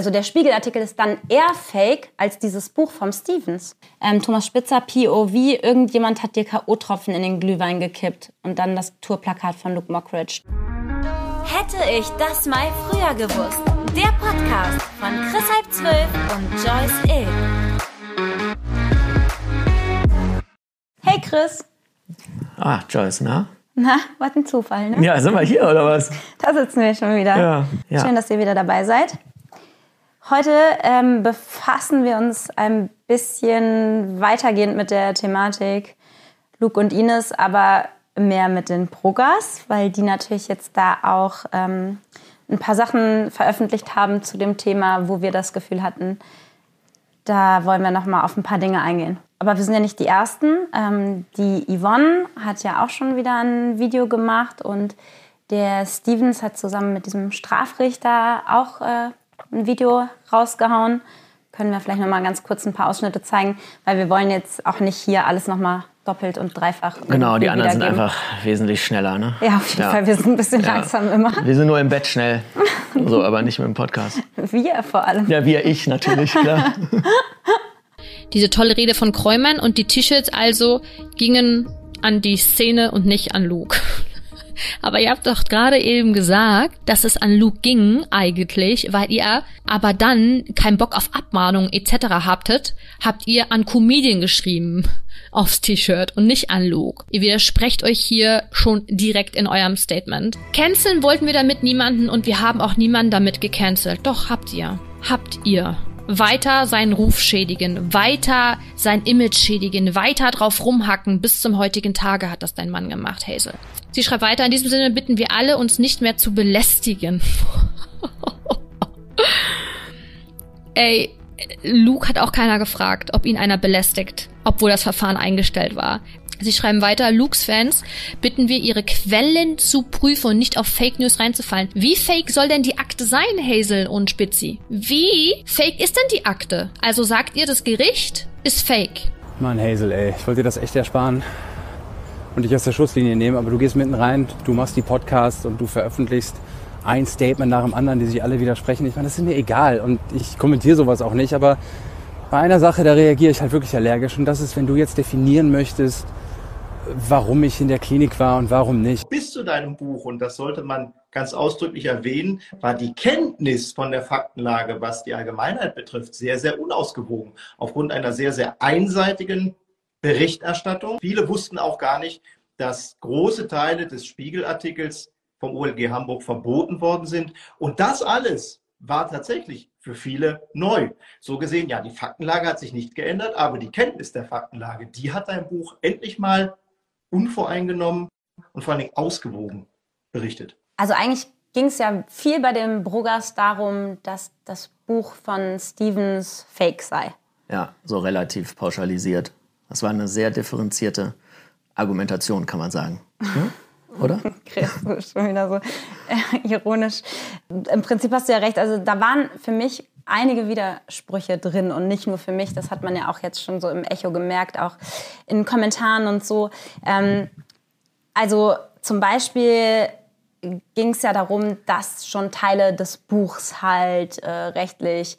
also der Spiegelartikel ist dann eher fake als dieses Buch vom Stevens. Ähm, Thomas Spitzer, POV, irgendjemand hat dir K.O.-Tropfen in den Glühwein gekippt. Und dann das Tourplakat von Luke Mockridge. Hätte ich das mal früher gewusst. Der Podcast von Chris Halb 12 und Joyce Ill. Hey Chris. Ah, Joyce, na? Na, was ein Zufall, ne? Ja, sind wir hier oder was? Da sitzen wir schon wieder. Ja, ja. Schön, dass ihr wieder dabei seid. Heute ähm, befassen wir uns ein bisschen weitergehend mit der Thematik Luke und Ines, aber mehr mit den Progas, weil die natürlich jetzt da auch ähm, ein paar Sachen veröffentlicht haben zu dem Thema, wo wir das Gefühl hatten, da wollen wir noch mal auf ein paar Dinge eingehen. Aber wir sind ja nicht die Ersten. Ähm, die Yvonne hat ja auch schon wieder ein Video gemacht und der Stevens hat zusammen mit diesem Strafrichter auch äh, ein Video rausgehauen. Können wir vielleicht noch mal ganz kurz ein paar Ausschnitte zeigen, weil wir wollen jetzt auch nicht hier alles noch mal doppelt und dreifach. Genau, die anderen sind einfach wesentlich schneller, ne? Ja, auf jeden Ja. Fall. Wir sind ein bisschen Ja. langsam immer. Wir sind nur im Bett schnell. So, aber nicht mit dem Podcast. Wir vor allem. Ja, wir, ich natürlich, klar. Diese tolle Rede von Kräumann und die T-Shirts also gingen an die Szene und nicht an Luke. Aber ihr habt doch gerade eben gesagt, dass es an Luke ging eigentlich, weil ihr aber dann keinen Bock auf Abmahnung etc. habtet, habt ihr an Comedian geschrieben aufs T-Shirt und nicht an Luke. Ihr widersprecht euch hier schon direkt in eurem Statement. Canceln wollten wir damit niemanden und wir haben auch niemanden damit gecancelt. Doch habt ihr. Habt ihr weiter seinen Ruf schädigen, weiter sein Image schädigen, weiter drauf rumhacken. Bis zum heutigen Tage hat das dein Mann gemacht, Hazel. Sie schreibt weiter, in diesem Sinne bitten wir alle, uns nicht mehr zu belästigen. Ey, Luke hat auch keiner gefragt, ob ihn einer belästigt, obwohl das Verfahren eingestellt war. Sie schreiben weiter, Lukes Fans bitten wir, ihre Quellen zu prüfen und nicht auf Fake News reinzufallen. Wie fake soll denn die Akte sein, Hazel und Spitzi? Wie fake ist denn die Akte? Also sagt ihr, das Gericht ist fake. Mann, Hazel, ey, ich wollte dir das echt ersparen und dich aus der Schusslinie nehmen, aber du gehst mitten rein, du machst die Podcasts und du veröffentlichst ein Statement nach dem anderen, die sich alle widersprechen. Ich meine, das ist mir egal und ich kommentiere sowas auch nicht, aber bei einer Sache, da reagiere ich halt wirklich allergisch und das ist, wenn du jetzt definieren möchtest, warum ich in der Klinik war und warum nicht. bis zu deinem Buch, und das sollte man ganz ausdrücklich erwähnen, war die Kenntnis von der Faktenlage, was die Allgemeinheit betrifft, sehr, sehr unausgewogen. Aufgrund einer sehr, sehr einseitigen Berichterstattung. Viele wussten auch gar nicht, dass große Teile des Spiegelartikels vom OLG Hamburg verboten worden sind. Und das alles war tatsächlich für viele neu. So gesehen, ja, die Faktenlage hat sich nicht geändert, aber die Kenntnis der Faktenlage, die hat dein Buch endlich mal unvoreingenommen und vor allen Dingen ausgewogen berichtet. Also eigentlich ging es ja viel bei den Bruggers darum, dass das Buch von Stevens fake sei. Ja, so relativ pauschalisiert. Das war eine sehr differenzierte Argumentation, kann man sagen. Hm? Oder? Chris, du bist schon wieder so äh, ironisch. Im Prinzip hast du ja recht. Also da waren für mich einige Widersprüche drin und nicht nur für mich. Das hat man ja auch jetzt schon so im Echo gemerkt, auch in Kommentaren und so. Ähm, also zum Beispiel ging es ja darum, dass schon Teile des Buchs halt äh, rechtlich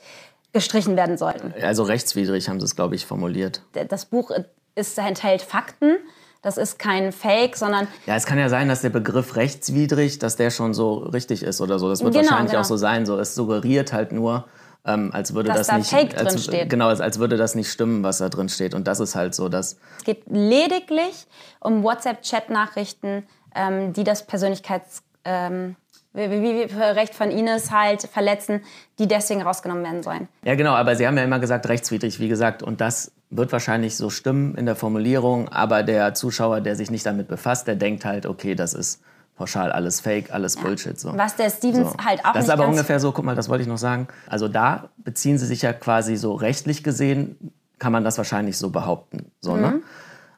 gestrichen werden sollten. Also rechtswidrig haben sie es, glaube ich, formuliert. Das Buch ist, enthält Fakten. Das ist kein Fake, sondern Ja, es kann ja sein, dass der Begriff rechtswidrig, dass der schon so richtig ist oder so. Das wird Genau, wahrscheinlich genau. auch so sein. So, es suggeriert halt nur, ähm, als würde Dass das da nicht, Fake als, drin steht. genau, als, als würde das nicht stimmen, was da drin steht. Und das ist halt so, dass Es geht lediglich um WhatsApp-Chat-Nachrichten, ähm, die das Persönlichkeits... Ähm, wie, wie, wie Recht von Ines halt verletzen, die deswegen rausgenommen werden sollen. Ja, genau, aber Sie haben ja immer gesagt, rechtswidrig, wie gesagt, und das wird wahrscheinlich so stimmen in der Formulierung, aber der Zuschauer, der sich nicht damit befasst, der denkt halt, okay, das ist pauschal alles Fake, alles Bullshit. So. Was der Stevens So. halt auch Das ist aber ungefähr so, guck mal, das wollte ich noch sagen. Also da beziehen sie sich ja quasi so rechtlich gesehen, kann man das wahrscheinlich so behaupten. So, Mhm. ne?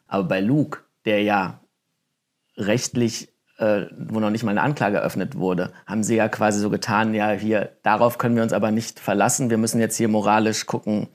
Aber bei Luke, der ja rechtlich, äh, wo noch nicht mal eine Anklage eröffnet wurde, haben sie ja quasi so getan, ja, hier, darauf können wir uns aber nicht verlassen. Wir müssen jetzt hier moralisch gucken.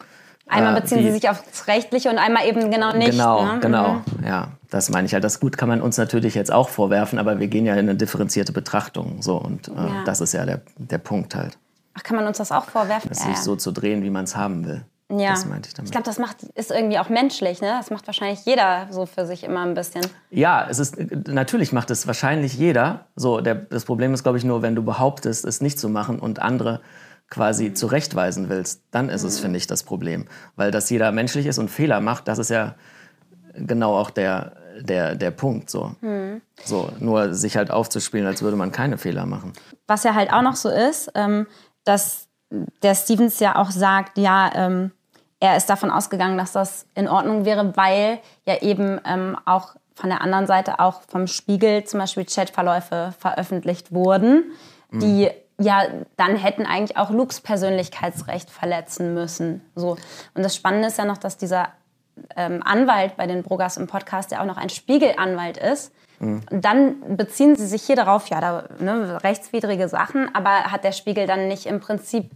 Einmal äh, beziehen wie- sie sich aufs Rechtliche und einmal eben genau nicht. Genau, ne? genau. Mhm. Ja, das meine ich halt. Das gut kann man uns natürlich jetzt auch vorwerfen, aber wir gehen ja in eine differenzierte Betrachtung. So, und äh, Ja. das ist ja der, der Punkt halt. Ach, kann man uns das auch vorwerfen? Ja, sich ja. so zu drehen, wie man es haben will. Ja. Das meinte ich damit. Ich glaube, das macht, ist irgendwie auch menschlich, ne? Das macht wahrscheinlich jeder so für sich immer ein bisschen. Ja, es ist natürlich macht es wahrscheinlich jeder. So, der, das Problem ist, glaube ich, nur, wenn du behauptest, es nicht zu machen und andere quasi zurechtweisen willst, dann ist es, finde ich, das Problem. Weil dass jeder menschlich ist und Fehler macht, das ist ja genau auch der, der, der Punkt. So. so, nur sich halt aufzuspielen, als würde man keine Fehler machen. Was ja halt auch noch so ist, ähm, dass der Stevens ja auch sagt, ja, ähm, er ist davon ausgegangen, dass das in Ordnung wäre, weil ja eben ähm, auch von der anderen Seite auch vom Spiegel zum Beispiel Chatverläufe veröffentlicht wurden, die ja dann hätten eigentlich auch Lukes Persönlichkeitsrecht verletzen müssen. So. Und das Spannende ist ja noch, dass dieser ähm, Anwalt bei den Brugers im Podcast, der auch noch ein Spiegelanwalt ist. Dann beziehen sie sich hier darauf, ja, da, ne, rechtswidrige Sachen, aber hat der Spiegel dann nicht im Prinzip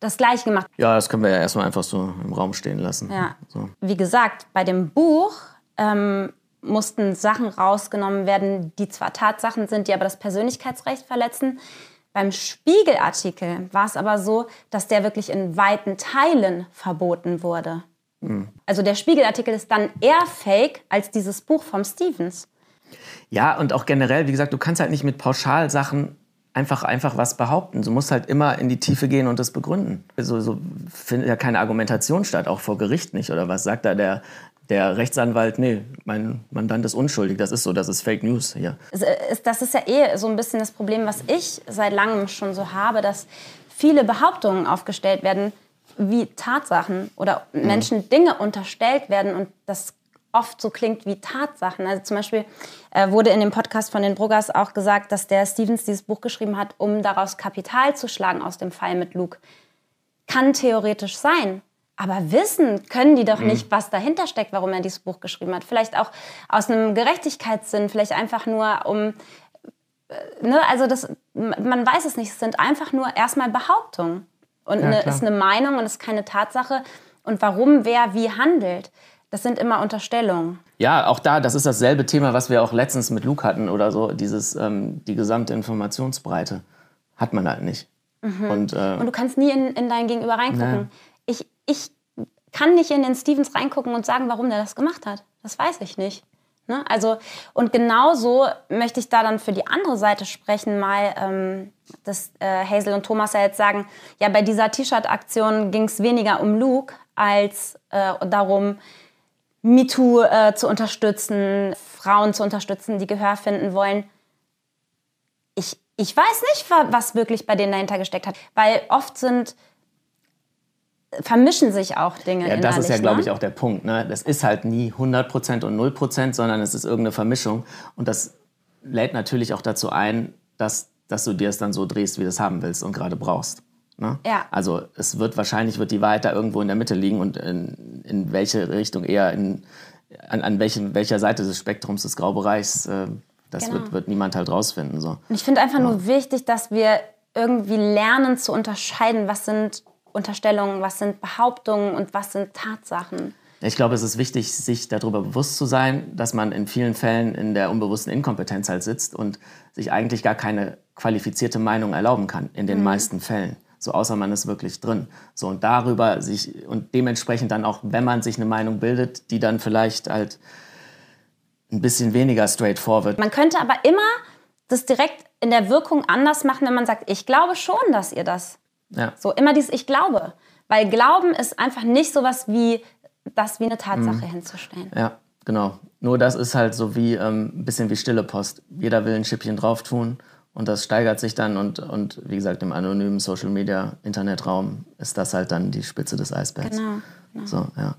das Gleiche gemacht? Ja, das können wir ja erstmal einfach so im Raum stehen lassen. Ja. So. Wie gesagt, bei dem Buch ähm, mussten Sachen rausgenommen werden, die zwar Tatsachen sind, die aber das Persönlichkeitsrecht verletzen. Beim Spiegelartikel war es aber so, dass der wirklich in weiten Teilen verboten wurde. Also der Spiegelartikel ist dann eher fake als dieses Buch vom Stevens. Ja, und auch generell, wie gesagt, du kannst halt nicht mit Pauschalsachen einfach, einfach was behaupten. Du musst halt immer in die Tiefe gehen und das begründen. Also, so findet ja keine Argumentation statt, auch vor Gericht nicht. Oder was sagt da der, der Rechtsanwalt? Nee, mein Mandant ist unschuldig. Das ist so, das ist Fake News hier. Ist- Das ist ja eh so ein bisschen das Problem, was ich seit langem schon so habe, dass viele Behauptungen aufgestellt werden, wie Tatsachen oder Menschen Dinge unterstellt werden und das oft so klingt wie Tatsachen. Also zum Beispiel äh, wurde in dem Podcast von den Bruggers auch gesagt, dass der Stevens dieses Buch geschrieben hat, um daraus Kapital zu schlagen aus dem Fall mit Luke. Kann theoretisch sein. Aber wissen können die doch nicht, was dahinter steckt, warum er dieses Buch geschrieben hat. Vielleicht auch aus einem Gerechtigkeitssinn, vielleicht einfach nur um. äh, Ne, also das, man weiß es nicht. Es sind einfach nur erstmal Behauptungen. Und eine, klar. ist eine Meinung und ist keine Tatsache. Und warum wer wie handelt, das sind immer Unterstellungen. Ja, auch da, das ist dasselbe Thema, was wir auch letztens mit Luke hatten oder so, dieses, ähm, die gesamte Informationsbreite hat man halt nicht. Und, äh, Und du kannst nie in, in dein Gegenüber reingucken. Nee. Ich, ich kann nicht in den Stevens reingucken und sagen, warum der das gemacht hat. Das weiß ich nicht. Ne? Also, und genauso möchte ich da dann für die andere Seite sprechen, mal, ähm, dass äh, Hazel und Thomas ja jetzt sagen, ja, bei dieser T-Shirt-Aktion ging es weniger um Luke als äh, darum, MeToo äh, zu unterstützen, Frauen zu unterstützen, die Gehör finden wollen ich, ich weiß nicht, wa- was wirklich bei denen dahinter gesteckt hat. Weil oft sind, vermischen sich auch Dinge Ja, das ist ja, glaube ne? ich, auch der Punkt. Ne? Das ist halt nie 100% und 0%, sondern es ist irgendeine Vermischung. Und das lädt natürlich auch dazu ein, dass, dass du dir es dann so drehst, wie du es haben willst und gerade brauchst. Ne? Ja. Also es wird wahrscheinlich wird die Wahrheit da irgendwo in der Mitte liegen und in, in welche Richtung eher in, an, an welchem, welcher Seite des Spektrums des Graubereichs, äh, das Genau. wird, wird niemand halt rausfinden. So. Und ich finde einfach nur wichtig, dass wir irgendwie lernen zu unterscheiden, was sind Unterstellungen, was sind Behauptungen und was sind Tatsachen. Ich glaube, es ist wichtig, sich darüber bewusst zu sein, dass man in vielen Fällen in der unbewussten Inkompetenz halt sitzt und sich eigentlich gar keine qualifizierte Meinung erlauben kann, in den meisten Fällen. So außer man ist wirklich drin. So und darüber sich und dementsprechend dann auch, wenn man sich eine Meinung bildet, die dann vielleicht halt ein bisschen weniger straightforward. Man könnte aber immer das direkt in der Wirkung anders machen, wenn man sagt, ich glaube schon, dass ihr das Ja. So, immer dieses Ich glaube. Weil Glauben ist einfach nicht sowas wie das wie eine Tatsache hinzustellen. Ja, genau. Nur das ist halt so wie ähm, ein bisschen wie stille Post. Jeder will ein Schippchen drauf tun und das steigert sich dann und, und wie gesagt, im anonymen Social Media Internetraum ist das halt dann die Spitze des Eisbergs. Genau, So, ja.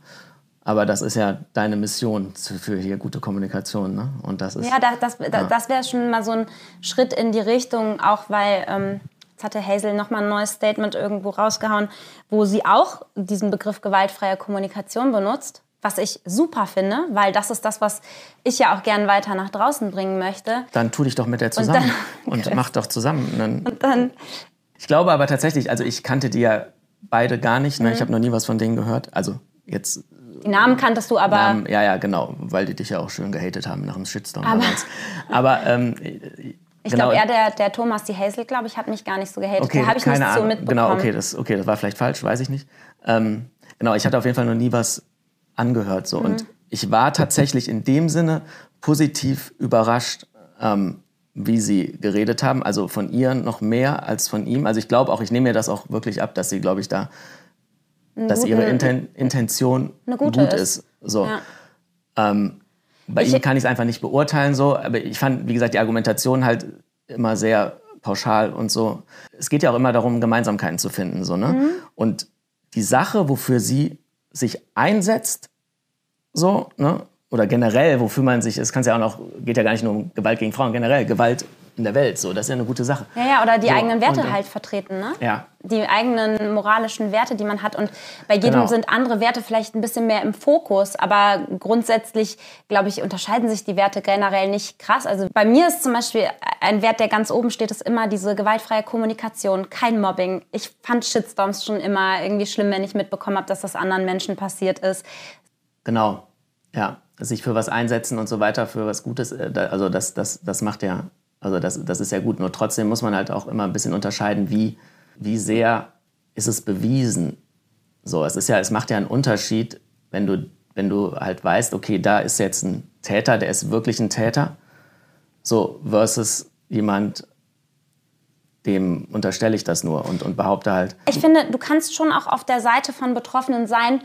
Aber das ist ja deine Mission für hier gute Kommunikation, ne? Und das ist Ja, da, das, da, das wäre schon mal so ein Schritt in die Richtung, auch weil ähm, jetzt hatte Hazel nochmal ein neues Statement irgendwo rausgehauen, wo sie auch diesen Begriff gewaltfreie Kommunikation benutzt. Was ich super finde, weil das ist das, was ich ja auch gern weiter nach draußen bringen möchte. dann tu dich doch mit der zusammen dann- und, mach doch zusammen. einen- Und dann, Ich glaube aber tatsächlich, also ich kannte die ja beide gar nicht, Mhm. ne? Ich habe noch nie was von denen gehört. Also jetzt die Namen kanntest du aber. Namen, ja, ja, genau, weil die dich ja auch schön gehatet haben nach dem Shitstorm damals. Aber ähm, Ich Genau. glaube, eher der, der Thomas, die Hazel, glaube ich, hat mich gar nicht so gehatet. Okay, da habe ich keine nicht so Ahnung. mitbekommen. Genau, okay das, okay, das war vielleicht falsch, weiß ich nicht. Ähm, genau, ich hatte auf jeden Fall noch nie was angehört. So. Mhm. Und ich war tatsächlich in dem Sinne positiv überrascht, ähm, wie sie geredet haben. Also von ihr noch mehr als von ihm. Also ich glaube auch, ich nehme mir das auch wirklich ab, dass sie, glaube ich, da, dass ihre guten- Inten Intention gut ist. ist. So. Ja. Ähm, bei Ich- ihm kann ich es einfach nicht beurteilen, so, aber ich fand, wie gesagt, die Argumentation halt immer sehr pauschal und so. Es geht ja auch immer darum, Gemeinsamkeiten zu finden, so, ne? Mhm. Und die Sache, wofür sie sich einsetzt, so, ne? Oder generell, wofür man sich, es kann ja auch noch, geht ja gar nicht nur um Gewalt gegen Frauen, generell Gewalt in der Welt, so, das ist ja eine gute Sache. Ja, ja, oder die So, eigenen Werte und, halt vertreten, ne? Ja. Die eigenen moralischen Werte, die man hat. Und bei jedem Genau. sind andere Werte vielleicht ein bisschen mehr im Fokus. Aber grundsätzlich, glaube ich, unterscheiden sich die Werte generell nicht krass. Also bei mir ist zum Beispiel ein Wert, der ganz oben steht, ist immer diese gewaltfreie Kommunikation, kein Mobbing. Ich fand Shitstorms schon immer irgendwie schlimm, wenn ich mitbekommen habe, dass das anderen Menschen passiert ist. Genau, ja. Sich für was einsetzen und so weiter, für was Gutes, äh, also das, das, das macht ja, also das, das ist ja gut. Nur trotzdem muss man halt auch immer ein bisschen unterscheiden, wie, wie sehr ist es bewiesen. So, es ist ja, es macht ja einen Unterschied, wenn du, wenn du halt weißt, okay, da ist jetzt ein Täter, der ist wirklich ein Täter, so versus jemand, dem unterstelle ich das nur und, und behaupte halt, Ich finde, du kannst schon auch auf der Seite von Betroffenen sein,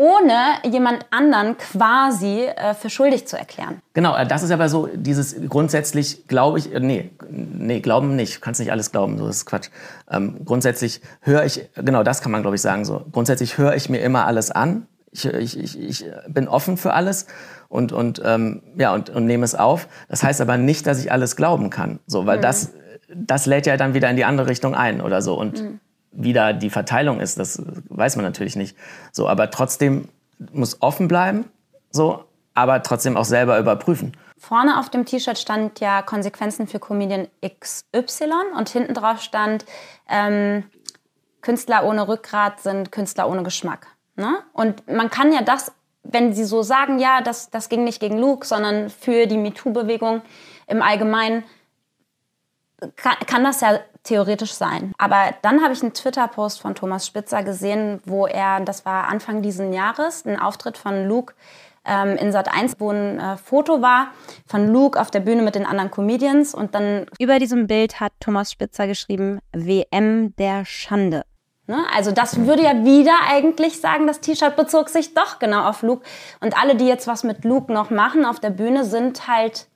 ohne jemand anderen quasi äh, für schuldig zu erklären. Genau, äh, das ist aber so dieses grundsätzlich glaube ich, äh, nee, nee, glauben nicht, kannst nicht alles glauben, so das ist Quatsch. Ähm, grundsätzlich höre ich, genau das kann man glaube ich sagen so, grundsätzlich höre ich mir immer alles an, ich, ich, ich, ich bin offen für alles und, und, ähm, ja, und, und nehme es auf. Das heißt aber nicht, dass ich alles glauben kann, so, weil das, das lädt ja dann wieder in die andere Richtung ein oder so und wie da die Verteilung ist, das weiß man natürlich nicht. So, aber trotzdem muss offen bleiben, so, aber trotzdem auch selber überprüfen. Vorne auf dem T-Shirt stand ja Konsequenzen für Comedian XY und hinten drauf stand, ähm, Künstler ohne Rückgrat sind Künstler ohne Geschmack. Ne? Und man kann ja das, wenn sie so sagen, ja, das, das ging nicht gegen Luke, sondern für die MeToo-Bewegung im Allgemeinen, kann, kann das ja theoretisch sein. Aber dann habe ich einen Twitter-Post von Thomas Spitzer gesehen, wo er, das war Anfang diesen Jahres, ein Auftritt von Luke ähm, in Sat 1, wo ein äh, Foto war von Luke auf der Bühne mit den anderen Comedians. Und dann über diesem Bild hat Thomas Spitzer geschrieben, WM der Schande. Ne? Also das würde ja wieder eigentlich sagen, das T-Shirt bezog sich doch genau auf Luke. Und alle, die jetzt was mit Luke noch machen auf der Bühne, sind halt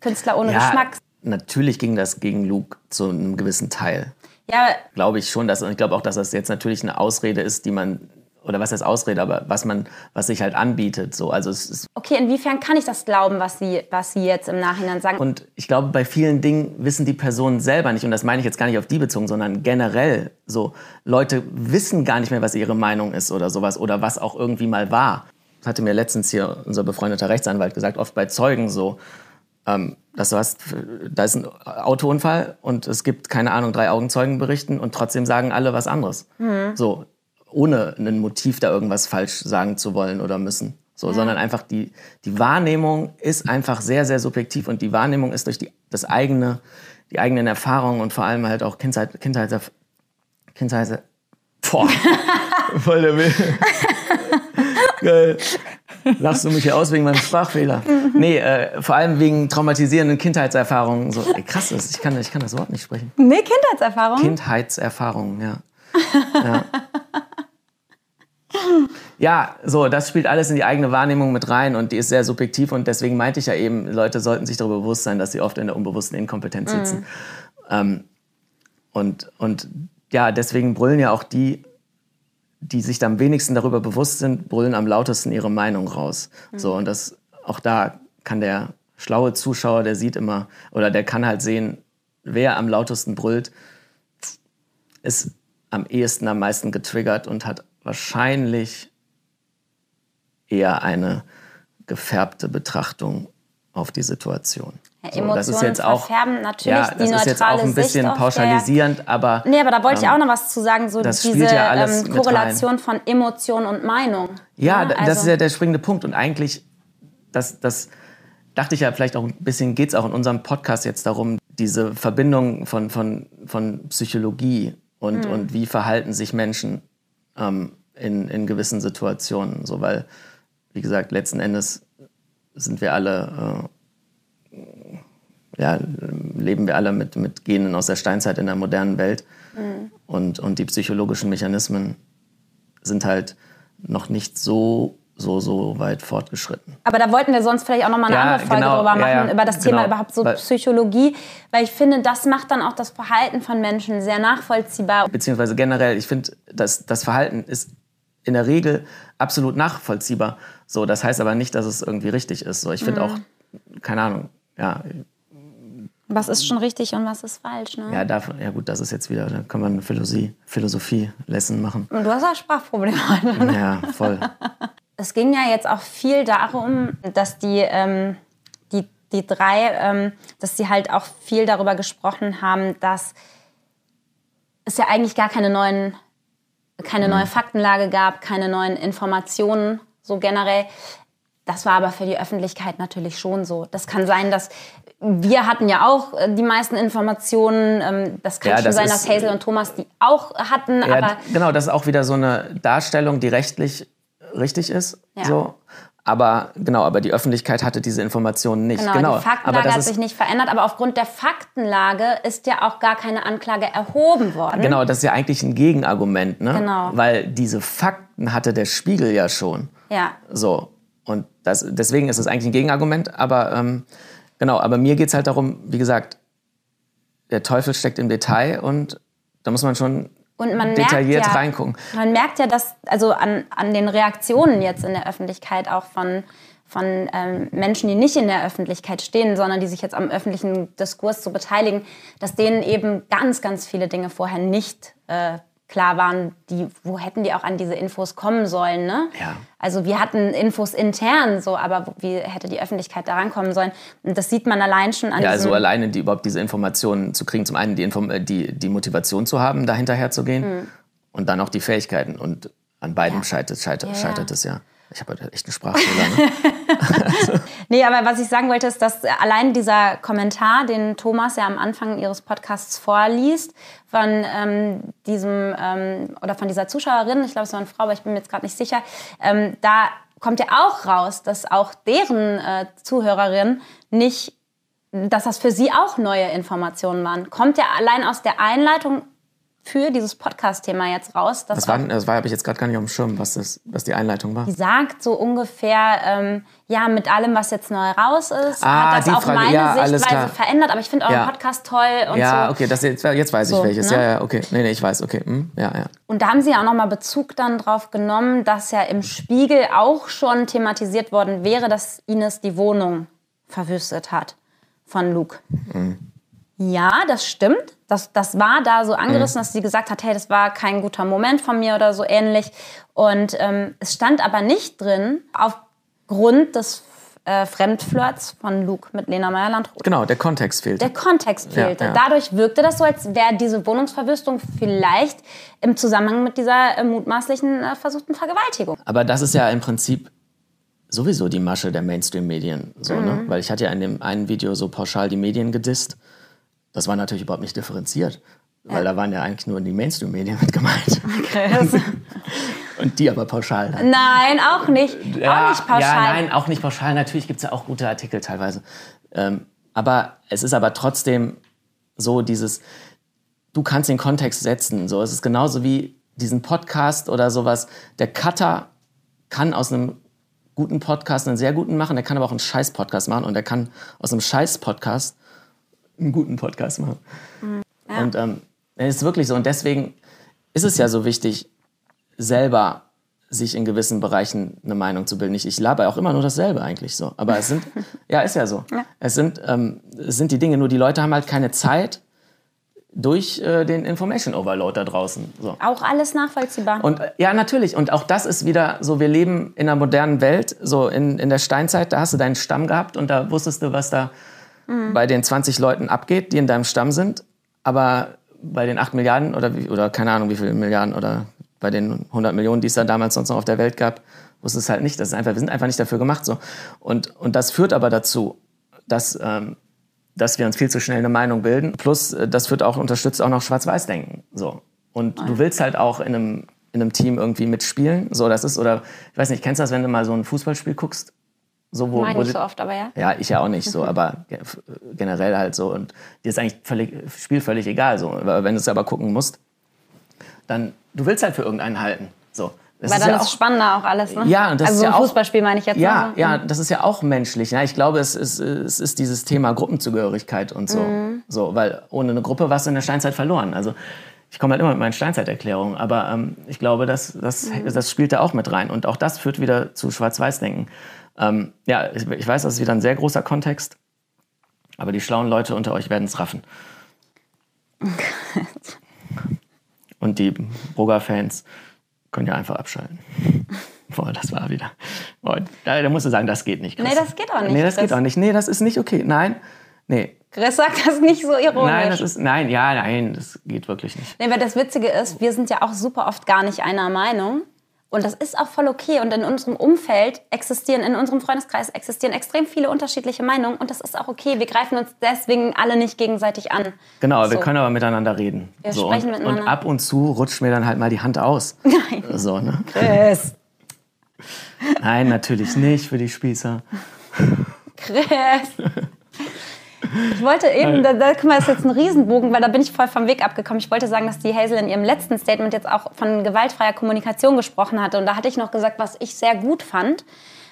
Künstler ohne Geschmack. Natürlich ging das gegen Luke zu einem gewissen Teil. Ja, Glaube ich schon, dass, und ich glaube auch, dass das jetzt natürlich eine Ausrede ist, die man, oder was heißt Ausrede, aber was man, was sich halt anbietet. So. Also es ist, okay, inwiefern kann ich das glauben, was Sie, was Sie jetzt im Nachhinein sagen? und ich glaube, bei vielen Dingen wissen die Personen selber nicht, und das meine ich jetzt gar nicht auf die bezogen, sondern generell so. Leute wissen gar nicht mehr, was ihre Meinung ist oder sowas, oder was auch irgendwie mal war. Das hatte mir letztens hier unser befreundeter Rechtsanwalt gesagt, oft bei Zeugen so, ähm, dass du hast, da ist ein Autounfall und es gibt, keine Ahnung, drei Augenzeugen berichten und trotzdem sagen alle was anderes. So, ohne ein Motiv da irgendwas falsch sagen zu wollen oder müssen. So, sondern einfach die, die Wahrnehmung ist einfach sehr, sehr subjektiv und die Wahrnehmung ist durch die, das eigene, die eigenen Erfahrungen und vor allem halt auch Kindheit, Kindheit, Kindheit, boah, voll der Will. Geil. Lachst du mich hier aus wegen meinem Sprachfehler? Nee, äh, vor allem wegen traumatisierenden Kindheitserfahrungen. So, ey, krass, das- ich kann, ich kann das Wort nicht sprechen. Nee, Kindheitserfahrung. Kindheitserfahrungen, ja. ja. Ja, so, das spielt alles in die eigene Wahrnehmung mit rein und die ist sehr subjektiv und deswegen meinte ich ja eben, Leute sollten sich darüber bewusst sein, dass sie oft in der unbewussten Inkompetenz sitzen. Ähm, und, und ja, deswegen brüllen ja auch die, die sich am wenigsten darüber bewusst sind, brüllen am lautesten ihre Meinung raus. So, und das, auch da kann der schlaue Zuschauer, der sieht immer, oder der kann halt sehen, wer am lautesten brüllt, ist am ehesten am meisten getriggert und hat wahrscheinlich eher eine gefärbte Betrachtung auf die Situation. Ja, So, das ist Emotionen jetzt auch, verfärben natürlich ja, die das ist jetzt auch ein bisschen pauschalisierend, aber Nee, aber da wollte ich ähm, auch noch was zu sagen, so diese ja ähm, Korrelation von Emotion und Meinung. Ja, Ne? d- das Also- ist ja der springende Punkt. Und eigentlich, das, das, dachte ich ja, vielleicht auch ein bisschen geht es auch in unserem Podcast jetzt darum, diese Verbindung von, von, von Psychologie und, Mhm. und wie verhalten sich Menschen ähm, in, in gewissen Situationen. So, weil, wie gesagt, letzten Endes sind wir alle, äh, ja, leben wir alle mit, mit Genen aus der Steinzeit in der modernen Welt. Mhm. Und, und die psychologischen Mechanismen sind halt noch nicht so, so, so weit fortgeschritten. Aber da wollten wir sonst vielleicht auch noch mal eine Ja, andere Folge genau, drüber machen, ja, ja, über das Thema genau. überhaupt so Weil- Psychologie, weil ich finde, das macht dann auch das Verhalten von Menschen sehr nachvollziehbar. beziehungsweise generell, ich finde, dass das Verhalten ist in der Regel absolut nachvollziehbar. So, das heißt aber nicht, dass es irgendwie richtig ist. So, ich finde auch, keine Ahnung, ja, Was ist schon richtig und was ist falsch, ne? ja, davon, ja gut, das ist jetzt wieder, da kann man eine Philosophie, Philosophie-Lesson machen. Und du hast auch Sprachprobleme heute. ne? Ja, voll. Es ging ja jetzt auch viel darum, dass die, ähm, die, die drei, ähm, dass sie halt auch viel darüber gesprochen haben, dass es ja eigentlich gar keine neuen, keine neue Faktenlage gab, keine neuen Informationen, so generell. Das war aber für die Öffentlichkeit natürlich schon so. Das kann sein, dass wir hatten ja auch äh, die meisten Informationen. Ähm, das kann Ja, schon das sein, dass Hazel und Thomas die auch hatten. Ja, aber genau, das ist auch wieder so eine Darstellung, die rechtlich richtig ist. Ja. So. Aber genau, aber die Öffentlichkeit hatte diese Informationen nicht. Genau, Genau, die aber Faktenlage das hat sich nicht verändert, aber aufgrund der Faktenlage ist ja auch gar keine Anklage erhoben worden. Genau, das ist ja eigentlich ein Gegenargument, ne? Genau. Weil diese Fakten hatte der Spiegel ja schon. Ja. So. Und das, deswegen ist es eigentlich ein Gegenargument. Aber ähm, genau, aber mir geht es halt darum, wie gesagt, der Teufel steckt im Detail und da muss man schon Und man detailliert ja, reingucken. Man merkt ja, dass also an, an den Reaktionen jetzt in der Öffentlichkeit auch von, von ähm, Menschen, die nicht in der Öffentlichkeit stehen, sondern die sich jetzt am öffentlichen Diskurs zu beteiligen, dass denen eben ganz, ganz viele Dinge vorher nicht äh, klar waren, die, wo hätten die auch an diese Infos kommen sollen. Ne? Ja. Also wir hatten Infos intern, so, aber wie hätte die Öffentlichkeit da rankommen sollen? Und das sieht man allein schon an Ja, also alleine die, überhaupt diese Informationen zu kriegen, zum einen die, Inform äh, die, die Motivation zu haben, da hinterher zu gehen und dann auch die Fähigkeiten. Und an beiden Hm. Ja. scheitert, scheitert, ja. scheitert es ja. Ich habe heute echt einen Sprachfehler. Ne? Nee, aber was ich sagen wollte, ist, dass allein dieser Kommentar, den Thomas ja am Anfang ihres Podcasts vorliest, von ähm, diesem ähm, oder von dieser Zuschauerin, ich glaube, es war eine Frau, aber ich bin mir jetzt gerade nicht sicher, ähm, da kommt ja auch raus, dass auch deren äh, Zuhörerin nicht, dass das für sie auch neue Informationen waren. Kommt ja allein aus der Einleitung für dieses Podcast-Thema jetzt raus, Das war, das war habe ich jetzt gerade gar nicht auf dem Schirm, was, das, was die Einleitung war. die sagt so ungefähr, ähm, ja, mit allem, was jetzt neu raus ist, Ah, hat das auch Frage, meine ja. Sichtweise verändert. Aber ich finde euren Ja. Podcast toll und Ja, so. okay, das jetzt, jetzt weiß ich So, welches. ne? Ja, ja, okay. Nee, nee, ich weiß, okay. Hm, ja, ja. Und da haben sie ja auch nochmal Bezug dann drauf genommen, dass ja im Spiegel auch schon thematisiert worden wäre, dass Ines die Wohnung verwüstet hat von Luke. Mhm. Ja, das stimmt. Das, das war da so angerissen, Mhm. dass sie gesagt hat, hey, das war kein guter Moment von mir oder so ähnlich. Und ähm, es stand aber nicht drin, aufgrund des äh, Fremdflirts von Luke mit Lena Meyer-Landrut. Genau, der Kontext fehlt. Der Kontext Ja, fehlte. ja. Dadurch wirkte das so, als wäre diese Wohnungsverwüstung vielleicht im Zusammenhang mit dieser äh, mutmaßlichen äh, versuchten Vergewaltigung. Aber das ist ja im Prinzip sowieso die Masche der Mainstream-Medien. So, Mhm. ne? Weil ich hatte ja in dem einen Video so pauschal die Medien gedisst. Das war natürlich überhaupt nicht differenziert. Weil da waren ja eigentlich nur die Mainstream-Medien mit gemeint. Und die aber pauschal. dann. Nein, auch nicht. auch nicht pauschal. Ja, nein, auch nicht pauschal. Natürlich gibt es ja auch gute Artikel teilweise. Ähm, aber es ist aber trotzdem so dieses, du kannst den Kontext setzen. So, es ist genauso wie diesen Podcast oder sowas. Der Cutter kann aus einem guten Podcast einen sehr guten machen, der kann aber auch einen Scheiß-Podcast machen und der kann aus einem Scheiß-Podcast einen guten Podcast machen. Und ähm, es ist wirklich so. Und deswegen ist es ja so wichtig, selber sich in gewissen Bereichen eine Meinung zu bilden. Ich, ich laber auch immer nur dasselbe eigentlich so. Aber es sind, ja, ist ja so. Es, sind, ähm, es sind die Dinge, nur die Leute haben halt keine Zeit durch äh, den Information Overload da draußen. So. Auch alles nachvollziehbar. Und äh, ja, natürlich. Und auch das ist wieder so, wir leben in einer modernen Welt. So in, in der Steinzeit, da hast du deinen Stamm gehabt und da wusstest du, was da bei den 20 Leuten abgeht, die in deinem Stamm sind. Aber bei den 8 Milliarden oder, wie, oder keine Ahnung, wie viele Milliarden oder bei den 100 Millionen, die es da damals sonst noch auf der Welt gab, wusstest es halt nicht. Das ist einfach, wir sind einfach nicht dafür gemacht so. Und, und das führt aber dazu, dass, ähm, dass wir uns viel zu schnell eine Meinung bilden. Plus, äh, das führt auch, unterstützt auch noch Schwarz-Weiß-Denken. So. Und du willst halt auch in einem, in einem Team irgendwie mitspielen. So, das ist, oder, ich weiß nicht, kennst du das, wenn du mal so ein Fußballspiel guckst? So, wo, Meine wo ich so oft, aber ja. ja, ich ja auch nicht so, aber ge- f- generell halt so. Und dir ist eigentlich völlig, Spiel völlig egal. So. Aber Wenn du es aber gucken musst, dann, du willst halt für irgendeinen halten. So. Das Weil ist dann ja ist auch- es spannender auch alles, ne? ja, und das also ist so ja auch, Fußballspiel meine ich jetzt. Ja, ne? ja, das ist ja auch menschlich. Ja, ich glaube, es ist, es ist dieses Thema Gruppenzugehörigkeit und so. Mhm. so. Weil ohne eine Gruppe warst du in der Steinzeit verloren. Also ich komme halt immer mit meinen Steinzeiterklärungen, aber ähm, ich glaube, das, das, Mhm. das spielt da auch mit rein. Und auch das führt wieder zu Schwarz-Weiß-Denken. Ähm, ja, ich, ich weiß, das ist wieder ein sehr großer Kontext, aber die schlauen Leute unter euch werden es raffen. Und die Brugger-Fans können ja einfach abschalten. Boah, das war wieder. Boah, da, da musst du sagen, das geht nicht. Chris. Nee, das geht auch nicht, Nee, das Chris. geht auch nicht. Nee, das ist nicht okay. Nein, nee. Chris sagt das nicht so ironisch. Nein, das ist, nein, ja, nein, das geht wirklich nicht. Nee, weil das Witzige ist, wir sind ja auch super oft gar nicht einer Meinung. Und das ist auch voll okay. Und in unserem Umfeld existieren, in unserem Freundeskreis existieren extrem viele unterschiedliche Meinungen. Und das ist auch okay. Wir greifen uns deswegen alle nicht gegenseitig an. Genau, wir So. können aber miteinander reden. Wir so, sprechen und, miteinander. Und ab und zu rutscht mir dann halt mal die Hand aus. Nein. So, ne? Chris. Nein, natürlich nicht für die Spießer. Chris. Ich wollte eben, da, da guck mal, das ist jetzt ein Riesenbogen, weil da bin ich voll vom Weg abgekommen. Ich wollte sagen, dass die Hazel in ihrem letzten Statement jetzt auch von gewaltfreier Kommunikation gesprochen hatte. Und da hatte ich noch gesagt, was ich sehr gut fand,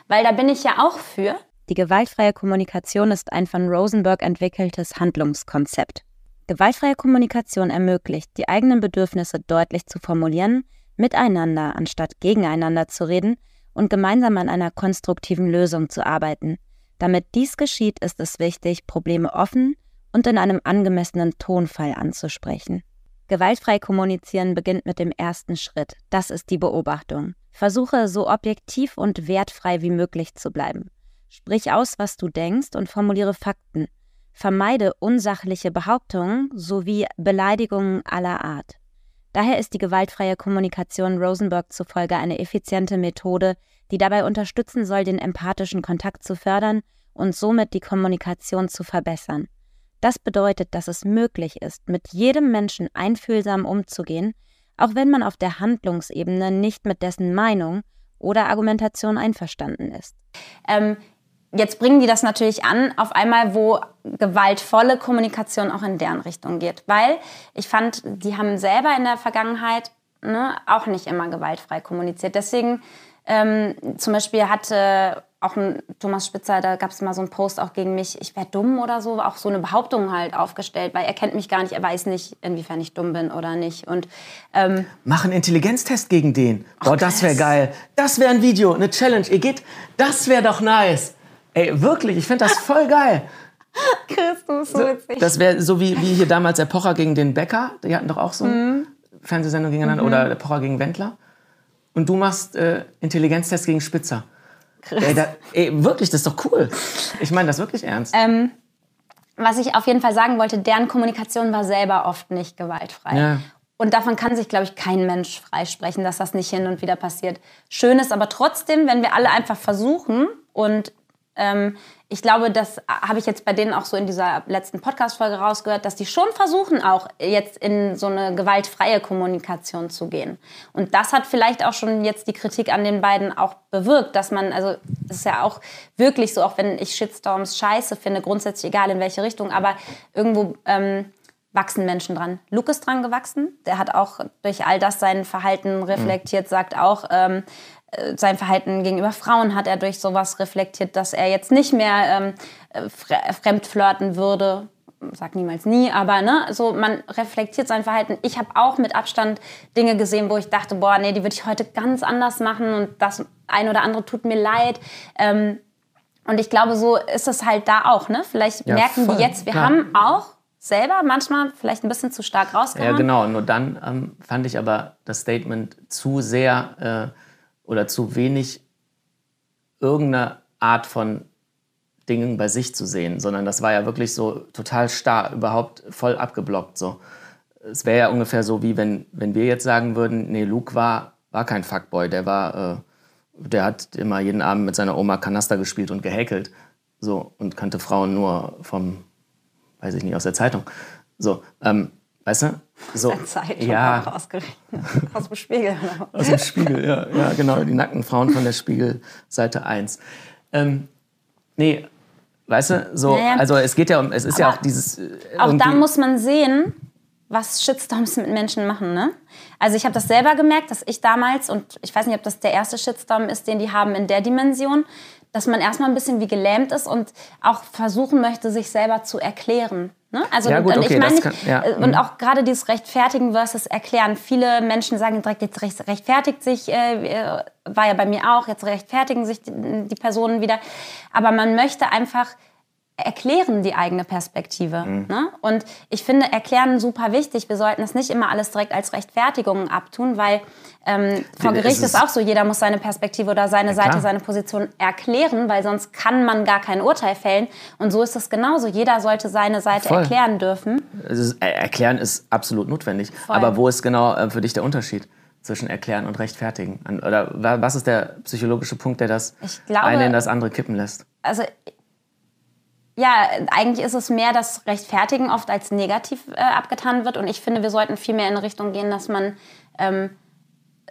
weil da bin ich ja auch für. Die gewaltfreie Kommunikation ist ein von Rosenberg entwickeltes Handlungskonzept. Gewaltfreie Kommunikation ermöglicht, die eigenen Bedürfnisse deutlich zu formulieren, miteinander anstatt gegeneinander zu reden und gemeinsam an einer konstruktiven Lösung zu arbeiten. Damit dies geschieht, ist es wichtig, Probleme offen und in einem angemessenen Tonfall anzusprechen. Gewaltfrei kommunizieren beginnt mit dem ersten Schritt. Das ist die Beobachtung. Versuche so objektiv und wertfrei wie möglich zu bleiben. Sprich aus, was du denkst und formuliere Fakten. Vermeide unsachliche Behauptungen sowie Beleidigungen aller Art. Daher ist die gewaltfreie Kommunikation Rosenberg zufolge eine effiziente Methode, die dabei unterstützen soll, den empathischen Kontakt zu fördern und somit die Kommunikation zu verbessern. Das bedeutet, dass es möglich ist, mit jedem Menschen einfühlsam umzugehen, auch wenn man auf der Handlungsebene nicht mit dessen Meinung oder Argumentation einverstanden ist. Ähm, jetzt bringen die das natürlich an, auf einmal, wo gewaltvolle Kommunikation auch in deren Richtung geht. Weil ich fand, die haben selber in der Vergangenheit ne, auch nicht immer gewaltfrei kommuniziert. Deswegen ähm, zum Beispiel hatte auch ein Thomas Spitzer, da gab es mal so einen Post auch gegen mich, ich wäre dumm oder so, auch so eine Behauptung halt aufgestellt, weil er kennt mich gar nicht, er weiß nicht, inwiefern ich dumm bin oder nicht. Und ähm, Mach einen Intelligenztest gegen den. Boah, das wäre geil. Das wäre ein Video, eine Challenge. Ihr geht, das wäre doch nice. Ey, wirklich, ich finde das voll geil. Chris, du bist so witzig. Das wäre so wie, wie hier damals der Pocher gegen den Bäcker. Die hatten doch auch so Mhm. Fernsehsendung gegeneinander. Oder der Pocher gegen Wendler. Und du machst äh, Intelligenztest gegen Spitzer. Ey, da, ey, wirklich, das ist doch cool. Ich meine das wirklich ernst. Ähm, was ich auf jeden Fall sagen wollte, deren Kommunikation war selber oft nicht gewaltfrei. Ja. Und davon kann sich, glaube ich, kein Mensch freisprechen, dass das nicht hin und wieder passiert. Schön ist aber trotzdem, wenn wir alle einfach versuchen und ich glaube, das habe ich jetzt bei denen auch so in dieser letzten Podcast-Folge rausgehört, dass die schon versuchen, auch jetzt in so eine gewaltfreie Kommunikation zu gehen. Und das hat vielleicht auch schon jetzt die Kritik an den beiden auch bewirkt, dass man, also es ist ja auch wirklich so, auch wenn ich Shitstorms scheiße finde, grundsätzlich egal in welche Richtung, aber irgendwo ähm, wachsen Menschen dran. Luke ist dran gewachsen, der hat auch durch all das sein Verhalten reflektiert, sagt auch, ähm, äh, sein Verhalten gegenüber Frauen hat er durch sowas reflektiert, dass er jetzt nicht mehr ähm, äh, fre fremd flirten würde. Sag niemals nie, aber ne, so man reflektiert sein Verhalten. Ich habe auch mit Abstand Dinge gesehen, wo ich dachte, boah, nee, die würde ich heute ganz anders machen und das ein oder andere tut mir leid. Ähm, und ich glaube, so ist es halt da auch. Ne? Vielleicht Ja, merken voll, die jetzt, wir klar. haben auch selber manchmal vielleicht ein bisschen zu stark rausgehauen. Ja, genau. Nur dann ähm, fand ich aber das Statement zu sehr äh, oder zu wenig irgendeine Art von Dingen bei sich zu sehen, sondern das war ja wirklich so total starr, überhaupt voll abgeblockt. So. es wäre ja ungefähr so, wie wenn, wenn wir jetzt sagen würden, nee, Luke war, war kein Fuckboy, der war, äh, der hat immer jeden Abend mit seiner Oma Kanaster gespielt und gehäkelt. So, und kannte Frauen nur vom, weiß ich nicht, aus der Zeitung. So, ähm, weißt du? So, Der Zeitung ja. Aus dem Spiegel. aus dem Spiegel, ja, ja, genau, die nackten Frauen von der Spiegel, Seite 1. Ähm, nee, weißt du, so, Naja. also es geht ja um, es ist ja Aber auch dieses. äh, Auch da muss man sehen, was Shitstorms mit Menschen machen. Ne? Also ich habe das selber gemerkt, dass ich damals, und ich weiß nicht, ob das der erste Shitstorm ist, den die haben in der Dimension, dass man erstmal ein bisschen wie gelähmt ist und auch versuchen möchte, sich selber zu erklären. Ne? Also Ja, gut, und okay, ich meine, kann- ja, äh, und mhm. auch gerade dieses Rechtfertigen versus Erklären. Viele Menschen sagen direkt, jetzt recht- rechtfertigt sich, äh, äh, war ja bei mir auch, jetzt rechtfertigen sich die, die Personen wieder. Aber man möchte einfach erklären die eigene Perspektive. Mhm. Ne? Und ich finde Erklären super wichtig. Wir sollten es nicht immer alles direkt als Rechtfertigungen abtun, weil ähm, vor Gericht ist- auch so, jeder muss seine Perspektive oder seine Seite, klar. seine Position erklären, weil sonst kann man gar kein Urteil fällen. Und so ist es genauso. Jeder sollte seine Seite Voll. erklären dürfen. Ist, äh, erklären ist absolut notwendig. Aber wo ist genau äh, für dich der Unterschied zwischen erklären und rechtfertigen? Oder wa- was ist der psychologische Punkt, der das glaube- eine in das andere kippen lässt? also ja, eigentlich ist es mehr, dass Rechtfertigen oft als negativ äh, abgetan wird. Und ich finde, wir sollten viel mehr in eine Richtung gehen, dass man ähm,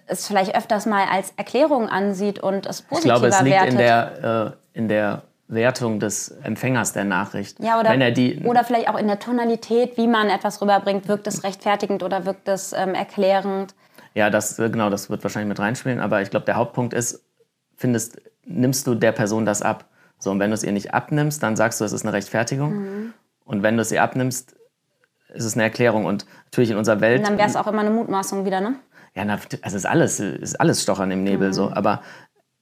es vielleicht öfters mal als Erklärung ansieht und es Ich positiver glaube, es liegt wertet. in der, äh, in der Wertung des Empfängers der Nachricht. ja, oder, Wenn er die, oder vielleicht auch in der Tonalität, wie man etwas rüberbringt. Wirkt es rechtfertigend oder wirkt es ähm, erklärend? Ja, das, äh, genau, das wird wahrscheinlich mit reinspielen. Aber ich glaube, der Hauptpunkt ist, findest, nimmst du der Person das ab? So, und wenn du es ihr nicht abnimmst, dann sagst du, es ist eine Rechtfertigung. Mhm. Und wenn du es ihr abnimmst, ist es eine Erklärung. Und natürlich in unserer Welt. Und dann wäre es auch immer eine Mutmaßung wieder, ne? Ja, na, also es ist alles, es ist alles Stochern im Nebel Mhm. so. Aber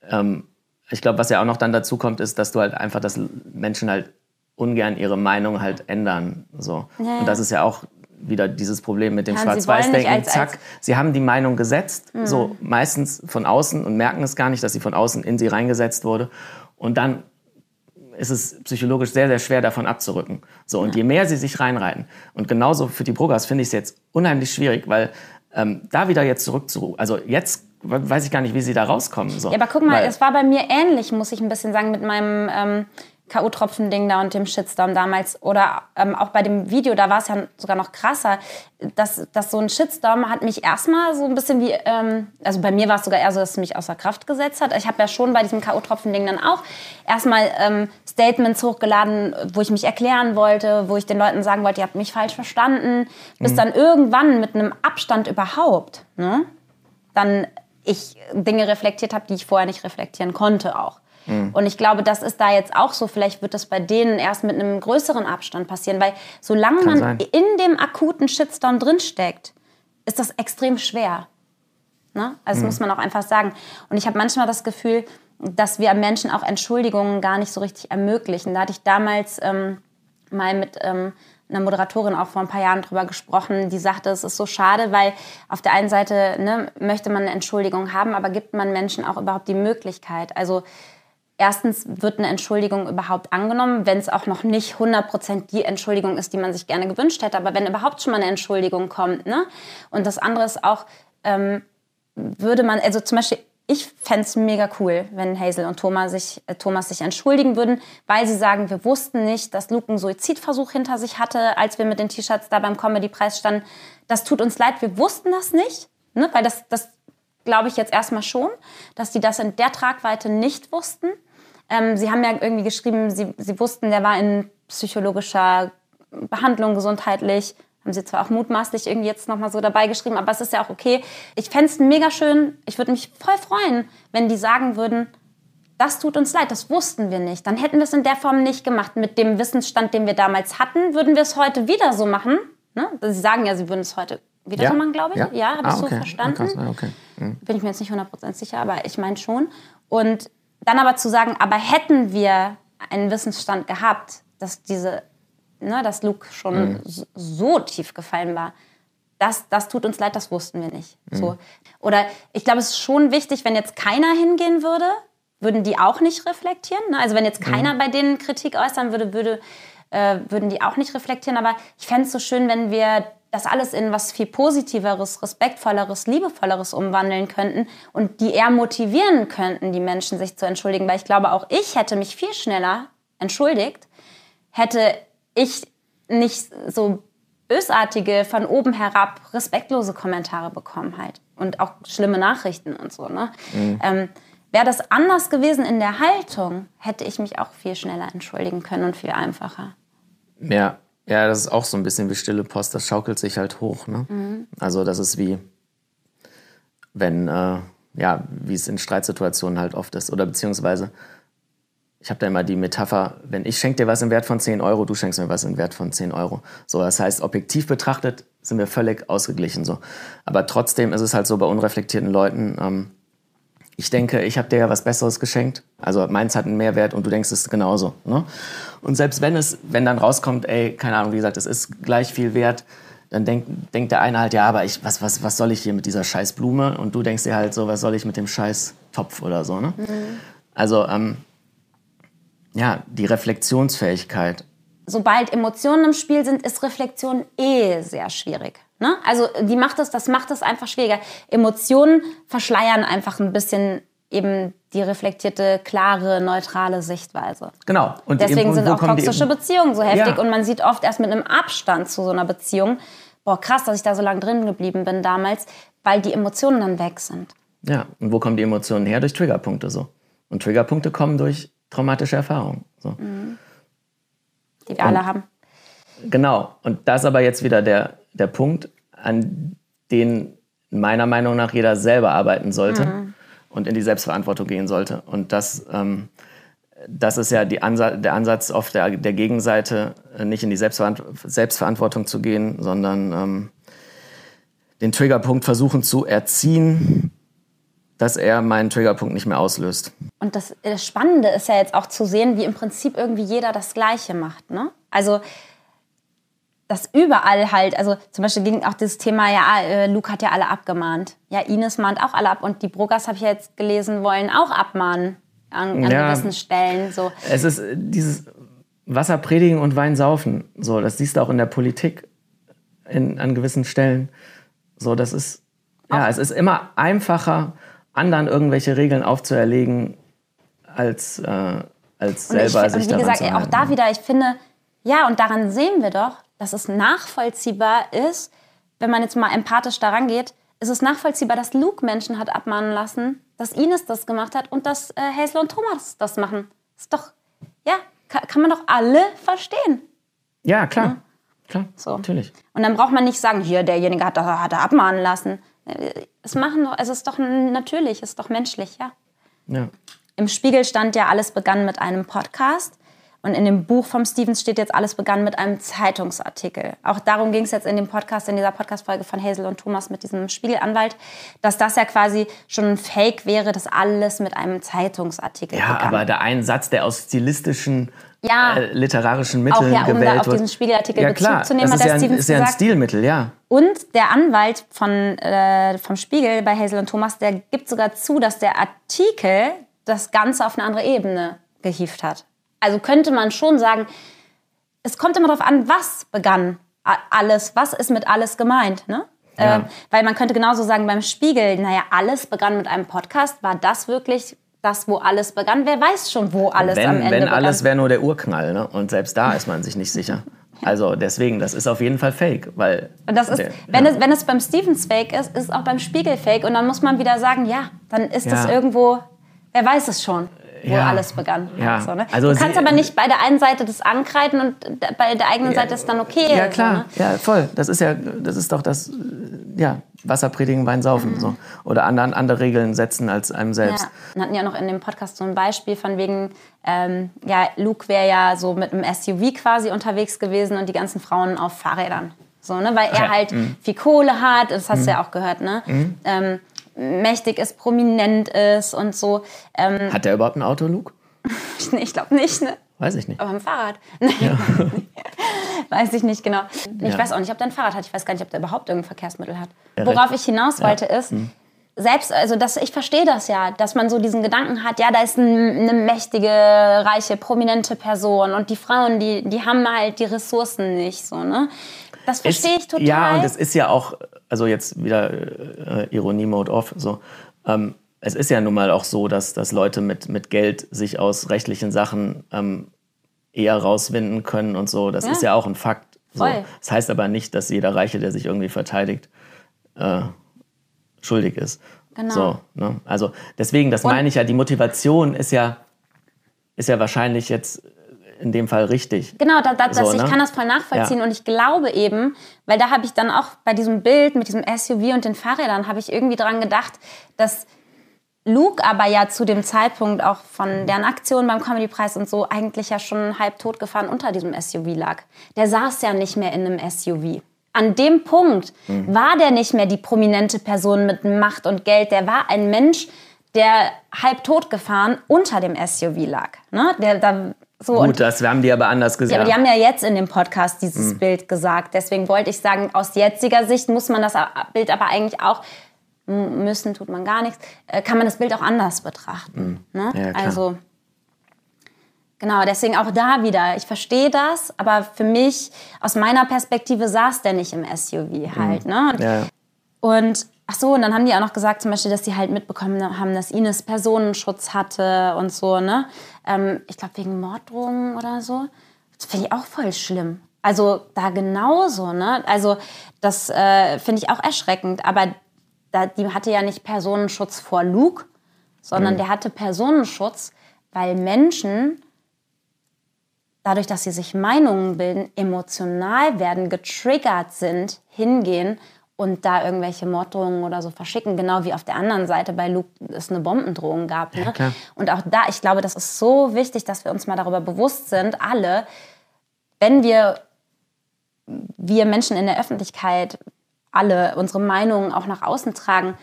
ähm, ich glaube, was ja auch noch dann dazu kommt, ist, dass du halt einfach, dass Menschen halt ungern ihre Meinung halt ändern. So. Ja, Und das ist ja auch wieder dieses Problem mit dem Ja, Schwarz-Weiß-Denken. Zack, als- sie haben die Meinung gesetzt, Mhm. so meistens von außen und merken es gar nicht, dass sie von außen in sie reingesetzt wurde. Und dann ist es psychologisch sehr, sehr schwer, davon abzurücken. So, und je mehr sie sich reinreiten, und genauso für die Brogas finde ich es jetzt unheimlich schwierig, weil ähm, da wieder jetzt zurück zu, also jetzt weiß ich gar nicht, wie sie da rauskommen. So. Ja, aber guck mal, Weil- es war bei mir ähnlich, muss ich ein bisschen sagen, mit meinem ähm, K.O.-Tropfen-Ding da und dem Shitstorm damals. Oder ähm, auch bei dem Video, da war es ja sogar noch krasser. Dass, dass so ein Shitstorm hat mich erstmal so ein bisschen wie, ähm, also bei mir war es sogar eher so, dass es mich außer Kraft gesetzt hat. Ich habe ja schon bei diesem K.O.-Tropfen-Ding dann auch erstmal ähm, Statements hochgeladen, wo ich mich erklären wollte, wo ich den Leuten sagen wollte, ihr habt mich falsch verstanden. Bis dann irgendwann mit einem Abstand überhaupt, ne? dann ich Dinge reflektiert habe, die ich vorher nicht reflektieren konnte auch. Und ich glaube, das ist da jetzt auch so. Vielleicht wird das bei denen erst mit einem größeren Abstand passieren, weil solange Kann man sein. in dem akuten Shitstorm drinsteckt, ist das extrem schwer. Ne? Also das muss man auch einfach sagen. Und ich habe manchmal das Gefühl, dass wir Menschen auch Entschuldigungen gar nicht so richtig ermöglichen. Da hatte ich damals ähm, mal mit ähm, einer Moderatorin auch vor ein paar Jahren drüber gesprochen, die sagte, es ist so schade, weil auf der einen Seite ne, möchte man eine Entschuldigung haben, aber gibt man Menschen auch überhaupt die Möglichkeit? Also erstens wird eine Entschuldigung überhaupt angenommen, wenn es auch noch nicht 100% die Entschuldigung ist, die man sich gerne gewünscht hätte, aber wenn überhaupt schon mal eine Entschuldigung kommt. Ne? Und das andere ist auch, ähm, würde man, also zum Beispiel, ich fände es mega cool, wenn Hazel und Thomas sich, äh, Thomas sich entschuldigen würden, weil sie sagen, wir wussten nicht, dass Luke einen Suizidversuch hinter sich hatte, als wir mit den T-Shirts da beim Comedy-Preis standen. Das tut uns leid, wir wussten das nicht, ne? weil das, das glaube ich jetzt erstmal schon, dass die das in der Tragweite nicht wussten. Ähm, sie haben ja irgendwie geschrieben, sie, sie wussten, der war in psychologischer Behandlung gesundheitlich. Haben sie zwar auch mutmaßlich irgendwie jetzt nochmal so dabei geschrieben, aber es ist ja auch okay. Ich fände es mega schön. Ich würde mich voll freuen, wenn die sagen würden, das tut uns leid, das wussten wir nicht. Dann hätten wir es in der Form nicht gemacht. Mit dem Wissensstand, den wir damals hatten, würden wir es heute wieder so machen. Ne? Sie sagen ja, sie würden es heute wieder Ja? so machen, glaube ich. Ja? Ja, habe Ah, ich so okay. verstanden Ah. Ah, okay. Mhm. bin ich mir jetzt nicht 100% sicher, aber ich meine schon. Und dann aber zu sagen, aber hätten wir einen Wissensstand gehabt, dass diese, ne, dass Luke schon so, so tief gefallen war, das, das tut uns leid, das wussten wir nicht. So. Oder ich glaube, es ist schon wichtig, wenn jetzt keiner hingehen würde, würden die auch nicht reflektieren. Ne? Also wenn jetzt keiner bei denen Kritik äußern würde, würde äh, würden die auch nicht reflektieren. Aber ich fände es so schön, wenn wir das alles in was viel Positiveres, Respektvolleres, Liebevolleres umwandeln könnten und die eher motivieren könnten, die Menschen sich zu entschuldigen. Weil ich glaube, auch ich hätte mich viel schneller entschuldigt, hätte ich nicht so bösartige, von oben herab respektlose Kommentare bekommen halt. Und auch schlimme Nachrichten und so. Ne? Mhm. Ähm, Wäre das anders gewesen in der Haltung, hätte ich mich auch viel schneller entschuldigen können und viel einfacher. Ja, ja, das ist auch so ein bisschen wie stille Post, das schaukelt sich halt hoch. Ne? Mhm. Also das ist wie, wenn, äh, ja, wie es in Streitsituationen halt oft ist. Oder beziehungsweise, ich habe da immer die Metapher, wenn ich schenke dir was im Wert von 10 Euro, du schenkst mir was im Wert von 10 Euro. So, das heißt, objektiv betrachtet sind wir völlig ausgeglichen. So. Aber trotzdem ist es halt so bei unreflektierten Leuten, ähm, ich denke, ich habe dir ja was Besseres geschenkt. Also meins hat einen Mehrwert und du denkst es genauso. Ne? Und selbst wenn es, wenn dann rauskommt, ey, keine Ahnung, wie gesagt, es ist gleich viel wert, dann denkt, denkt der eine halt, ja, aber ich, was, was, was soll ich hier mit dieser scheiß Blume? Und du denkst dir halt so, was soll ich mit dem scheiß Topf oder so. Ne? Mhm. Also, ähm, ja, die Reflexionsfähigkeit. Sobald Emotionen im Spiel sind, ist Reflexion eh sehr schwierig. Ne? Also die macht es, das macht es einfach schwieriger. Emotionen verschleiern einfach ein bisschen eben die reflektierte, klare, neutrale Sichtweise. Genau. Und deswegen sind auch toxische Beziehungen so heftig ja. und man sieht oft erst mit einem Abstand zu so einer Beziehung, boah krass, dass ich da so lange drin geblieben bin damals, weil die Emotionen dann weg sind. Ja, und wo kommen die Emotionen her? Durch Triggerpunkte so. Und Triggerpunkte kommen durch traumatische Erfahrungen. So. Mhm. Die wir und, alle haben. Genau. Und das aber jetzt wieder der der Punkt, an den meiner Meinung nach jeder selber arbeiten sollte mhm. Und in die Selbstverantwortung gehen sollte. Und das, ähm, das ist ja Ansa der Ansatz auf der, der Gegenseite, nicht in die Selbstverant Selbstverantwortung zu gehen, sondern ähm, den Triggerpunkt versuchen zu erziehen, dass er meinen Triggerpunkt nicht mehr auslöst. Und das, das Spannende ist ja jetzt auch zu sehen, wie im Prinzip irgendwie jeder das Gleiche macht. Ne? Also das überall halt, also zum Beispiel ging auch das Thema, ja, äh, Luke hat ja alle abgemahnt. Ja, Ines mahnt auch alle ab und die Bruggers, habe ich ja jetzt gelesen, wollen auch abmahnen an, an ja, gewissen Stellen. So. Es ist äh, dieses Wasser predigen und Wein saufen. So, das siehst du auch in der Politik in, an gewissen Stellen. So, das ist, ja, auch. es ist immer einfacher, anderen irgendwelche Regeln aufzuerlegen, als, äh, als selber ich, sich und wie gesagt, auch da wieder, ich finde, ja, und daran sehen wir doch, dass es nachvollziehbar ist, wenn man jetzt mal empathisch daran geht, ist es nachvollziehbar, dass Luke Menschen hat abmahnen lassen, dass Ines das gemacht hat und dass äh, Hazel und Thomas das machen. Ist doch, ja, kann, kann man doch alle verstehen. Ja, klar. Ja. Klar, so. natürlich. Und dann braucht man nicht sagen, hier, derjenige hat, hat er abmahnen lassen. Es machen doch, es ist doch natürlich, es ist doch menschlich, ja. Ja. Im Spiegel stand ja, alles begann mit einem Podcast. Und in dem Buch vom Stevens steht jetzt, alles begann mit einem Zeitungsartikel. Auch darum ging es jetzt in dem Podcast, in dieser Podcast-Folge von Hazel und Thomas mit diesem Spiegelanwalt, dass das ja quasi schon ein Fake wäre, dass alles mit einem Zeitungsartikel Ja, begann. aber der ein Satz, der aus stilistischen ja, äh, literarischen Mitteln auch, ja, um gewählt da auf diesen Spiegelartikel ja, Bezug klar. zu nehmen, das hat der ja Stevens ist ja ein Stilmittel, ja. Und der Anwalt von, äh, vom Spiegel bei Hazel und Thomas, der gibt sogar zu, dass der Artikel das Ganze auf eine andere Ebene gehievt hat. Also könnte man schon sagen, es kommt immer darauf an, was begann alles, was ist mit alles gemeint, ne? Ja. Äh, weil man könnte genauso sagen beim Spiegel, naja, alles begann mit einem Podcast. War das wirklich das, wo alles begann? Wer weiß schon, wo alles wenn, am Ende Wenn begann. alles wäre nur der Urknall, ne? Und selbst da ist man sich nicht sicher. Also deswegen, das ist auf jeden Fall fake, weil und das ist, der, wenn, ja. es, wenn es beim Stevens fake ist, ist es auch beim Spiegel fake und dann muss man wieder sagen, ja, dann ist ja. das irgendwo, wer weiß es schon wo ja. alles begann. Ja. So, ne? also du kannst aber nicht bei der einen Seite das ankreiden und bei der eigenen Seite ist dann okay. Ja, klar. So, ne? Ja, voll. Das ist ja, das ist doch das, ja, Wasser predigen, Wein saufen. Mhm. So. Oder anderen, andere Regeln setzen als einem selbst. Ja. Wir hatten ja noch in dem Podcast so ein Beispiel von wegen, ähm, ja, Luke wäre ja so mit einem SUV quasi unterwegs gewesen und die ganzen Frauen auf Fahrrädern. So, ne? Weil er halt mhm. viel Kohle hat, das hast mhm. du ja auch gehört, ne? Mhm. Ähm, mächtig ist, prominent ist und so. Ähm, Hat der überhaupt ein Auto, Luke? nee, ich glaube nicht, ne? Weiß ich nicht. Aber ein Fahrrad. Ja. weiß ich nicht genau. Ich ja. weiß auch nicht, ob der ein Fahrrad hat. Ich weiß gar nicht, ob der überhaupt irgendein Verkehrsmittel hat. Ja, Worauf ich hinaus wollte ist, hm. selbst, also das, ich verstehe das ja, dass man so diesen Gedanken hat, ja, da ist ein, eine mächtige, reiche, prominente Person und die Frauen, die, die haben halt die Ressourcen nicht, so, ne? Das verstehe ich total. Ja, und es ist ja auch, also jetzt wieder äh, Ironie-Mode off, so. Ähm, es ist ja nun mal auch so, dass, dass Leute mit, mit Geld sich aus rechtlichen Sachen ähm, eher rauswinden können und so. Das Ja. ist ja auch ein Fakt. So. Das heißt aber nicht, dass jeder Reiche, der sich irgendwie verteidigt, äh, schuldig ist. Genau. So, ne? Also deswegen, das Und- meine ich ja, die Motivation ist ja, ist ja wahrscheinlich jetzt in dem Fall richtig. Genau, da, da, das, So, ich ne? kann das voll nachvollziehen Ja. und ich glaube eben, weil da habe ich dann auch bei diesem Bild mit diesem SUV und den Fahrrädern, habe ich irgendwie dran gedacht, dass Luke aber ja zu dem Zeitpunkt auch von deren Aktion beim Comedypreis und so eigentlich ja schon halb tot gefahren unter diesem SUV lag. Der saß ja nicht mehr in einem SUV. An dem Punkt war der nicht mehr die prominente Person mit Macht und Geld. Der war ein Mensch, der halb tot gefahren unter dem SUV lag. Ne? Der, da, so, und Gut, das haben die aber anders gesagt. ja, aber die haben ja jetzt in dem Podcast dieses Bild gesagt. Deswegen wollte ich sagen, aus jetziger Sicht muss man das Bild aber eigentlich auch, müssen tut man gar nichts, äh, kann man das Bild auch anders betrachten. Ne? Ja, klar. Also, genau, deswegen auch da wieder, ich verstehe das, aber für mich, aus meiner Perspektive, saß der nicht im SUV halt. Ne? Und, ja. und ach so, und dann haben die auch noch gesagt, zum Beispiel, dass die halt mitbekommen haben, dass Ines Personenschutz hatte und so, ne? Ähm, ich glaube, wegen Morddrohungen oder so. Das finde ich auch voll schlimm. Also da genauso, ne? Also das äh, finde ich auch erschreckend. Aber da, die hatte ja nicht Personenschutz vor Luke, sondern der hatte Personenschutz, weil Menschen dadurch, dass sie sich Meinungen bilden, emotional werden, getriggert sind, hingehen und da irgendwelche Morddrohungen oder so verschicken, genau wie auf der anderen Seite bei Luke es eine Bombendrohung gab. Ne? klar. und auch da, ich glaube, das ist so wichtig, dass wir uns mal darüber bewusst sind, alle, wenn wir, wir Menschen in der Öffentlichkeit, alle unsere Meinungen auch nach außen tragen,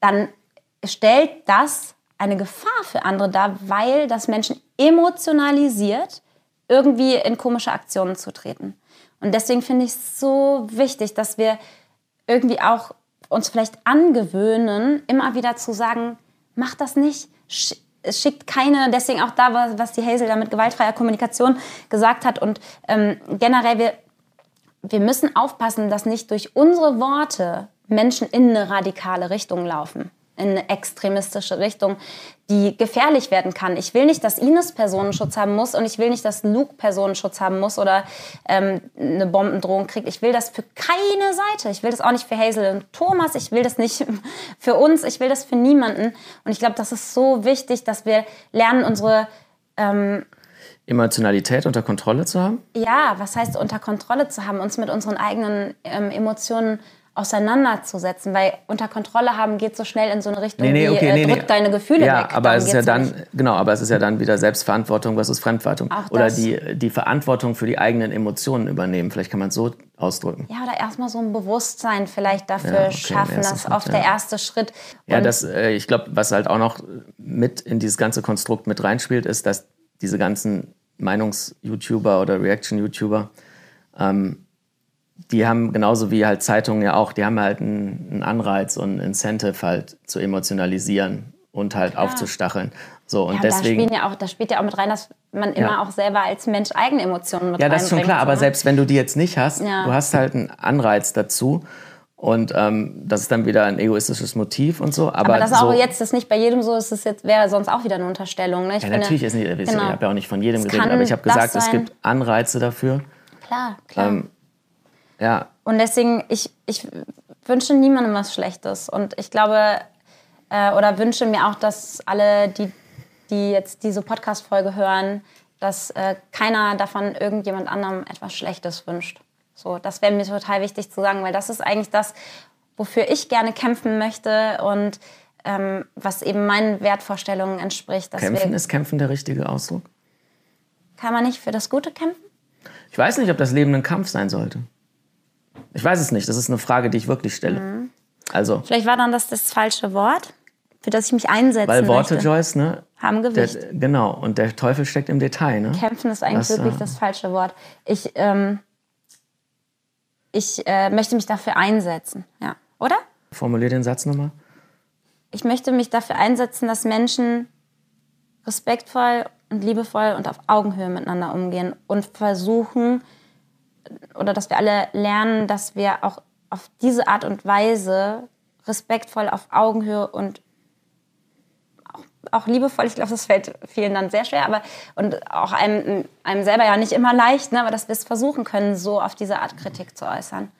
dann stellt das eine Gefahr für andere dar, weil das Menschen emotionalisiert, irgendwie in komische Aktionen zu treten. Und deswegen finde ich es so wichtig, dass wir irgendwie auch uns vielleicht angewöhnen, immer wieder zu sagen, mach das nicht, schickt keine, deswegen auch da, was- was die Hazel da mit gewaltfreier Kommunikation gesagt hat. Und ähm, generell, wir, wir müssen aufpassen, dass nicht durch unsere Worte Menschen in eine radikale Richtung laufen, in eine extremistische Richtung, die gefährlich werden kann. Ich will nicht, dass Ines Personenschutz haben muss und ich will nicht, dass Luke Personenschutz haben muss oder ähm, eine Bombendrohung kriegt. Ich will das für keine Seite. Ich will das auch nicht für Hazel und Thomas. Ich will das nicht für uns. Ich will das für niemanden. Und ich glaube, das ist so wichtig, dass wir lernen, unsere Emotionalität unter Kontrolle zu haben? ja, was heißt unter Kontrolle zu haben, uns mit unseren eigenen ähm, Emotionen auseinanderzusetzen, weil unter Kontrolle haben geht so schnell in so eine Richtung wie äh, drück deine Gefühle ja, weg. aber Darum es ist ja dann, nicht. genau, aber es ist ja dann wieder Selbstverantwortung versus Fremdverantwortung. Auch Oder das. die, die Verantwortung für die eigenen Emotionen übernehmen. Vielleicht kann man es so ausdrücken. Ja, oder erstmal so ein Bewusstsein vielleicht dafür Ja, okay, schaffen, dass Schritt, oft ja. der erste Schritt. Ja, Und- das, äh, ich glaube, was halt auch noch mit in dieses ganze Konstrukt mit reinspielt, ist, dass diese ganzen Meinungs-YouTuber oder Reaction-YouTuber, ähm, die haben genauso wie halt Zeitungen ja auch, die haben halt einen, Anreiz und ein Incentive halt zu emotionalisieren und halt aufzustacheln. So, und ja, da, deswegen. spielen ja auch, da spielt ja auch mit rein, dass man immer auch selber als Mensch eigene Emotionen mit Ja, das ist schon klar, so, aber ne? selbst wenn du die jetzt nicht hast, Ja. du hast halt einen Anreiz dazu. Und ähm, das ist dann wieder ein egoistisches Motiv und so. Aber, Aber das so, auch jetzt ist nicht bei jedem so, ist es jetzt wäre sonst auch wieder eine Unterstellung. Ne? Ich Ja, finde, natürlich ist nicht, ich genau. habe ja auch nicht von jedem geredet, aber ich habe das gesagt, es gibt Anreize dafür. Klar, klar. Ähm, ja, Und deswegen, ich, ich wünsche niemandem was Schlechtes. Und ich glaube, äh, oder wünsche mir auch, dass alle, die, die jetzt diese Podcast-Folge hören, dass äh, keiner davon irgendjemand anderem etwas Schlechtes wünscht. So, das wäre mir total wichtig zu sagen, weil das ist eigentlich das, wofür ich gerne kämpfen möchte und ähm, was eben meinen Wertvorstellungen entspricht. Kämpfen ist kämpfen der richtige Ausdruck. kann man nicht für das Gute kämpfen? Ich weiß nicht, ob das Leben ein Kampf sein sollte. Ich weiß es nicht. Das ist eine Frage, die ich wirklich stelle. Mhm. Also, Vielleicht war dann das das falsche Wort, für das ich mich einsetzen weil Worte, möchte. Joyce, ne? Haben Der, Gewicht. genau. Und der Teufel steckt im Detail, ne? Kämpfen ist eigentlich Das, wirklich äh, das falsche Wort. Ich, ähm, ich äh, möchte mich dafür einsetzen, ja. Oder? Formulier den Satz nochmal. Ich möchte mich dafür einsetzen, dass Menschen respektvoll und liebevoll und auf Augenhöhe miteinander umgehen und versuchen, oder dass wir alle lernen, dass wir auch auf diese Art und Weise respektvoll auf Augenhöhe und auch, auch liebevoll, ich glaube, das fällt vielen dann sehr schwer, aber und auch einem, einem selber ja nicht immer leicht, ne, aber dass wir es versuchen können, so auf diese Art Kritik zu äußern.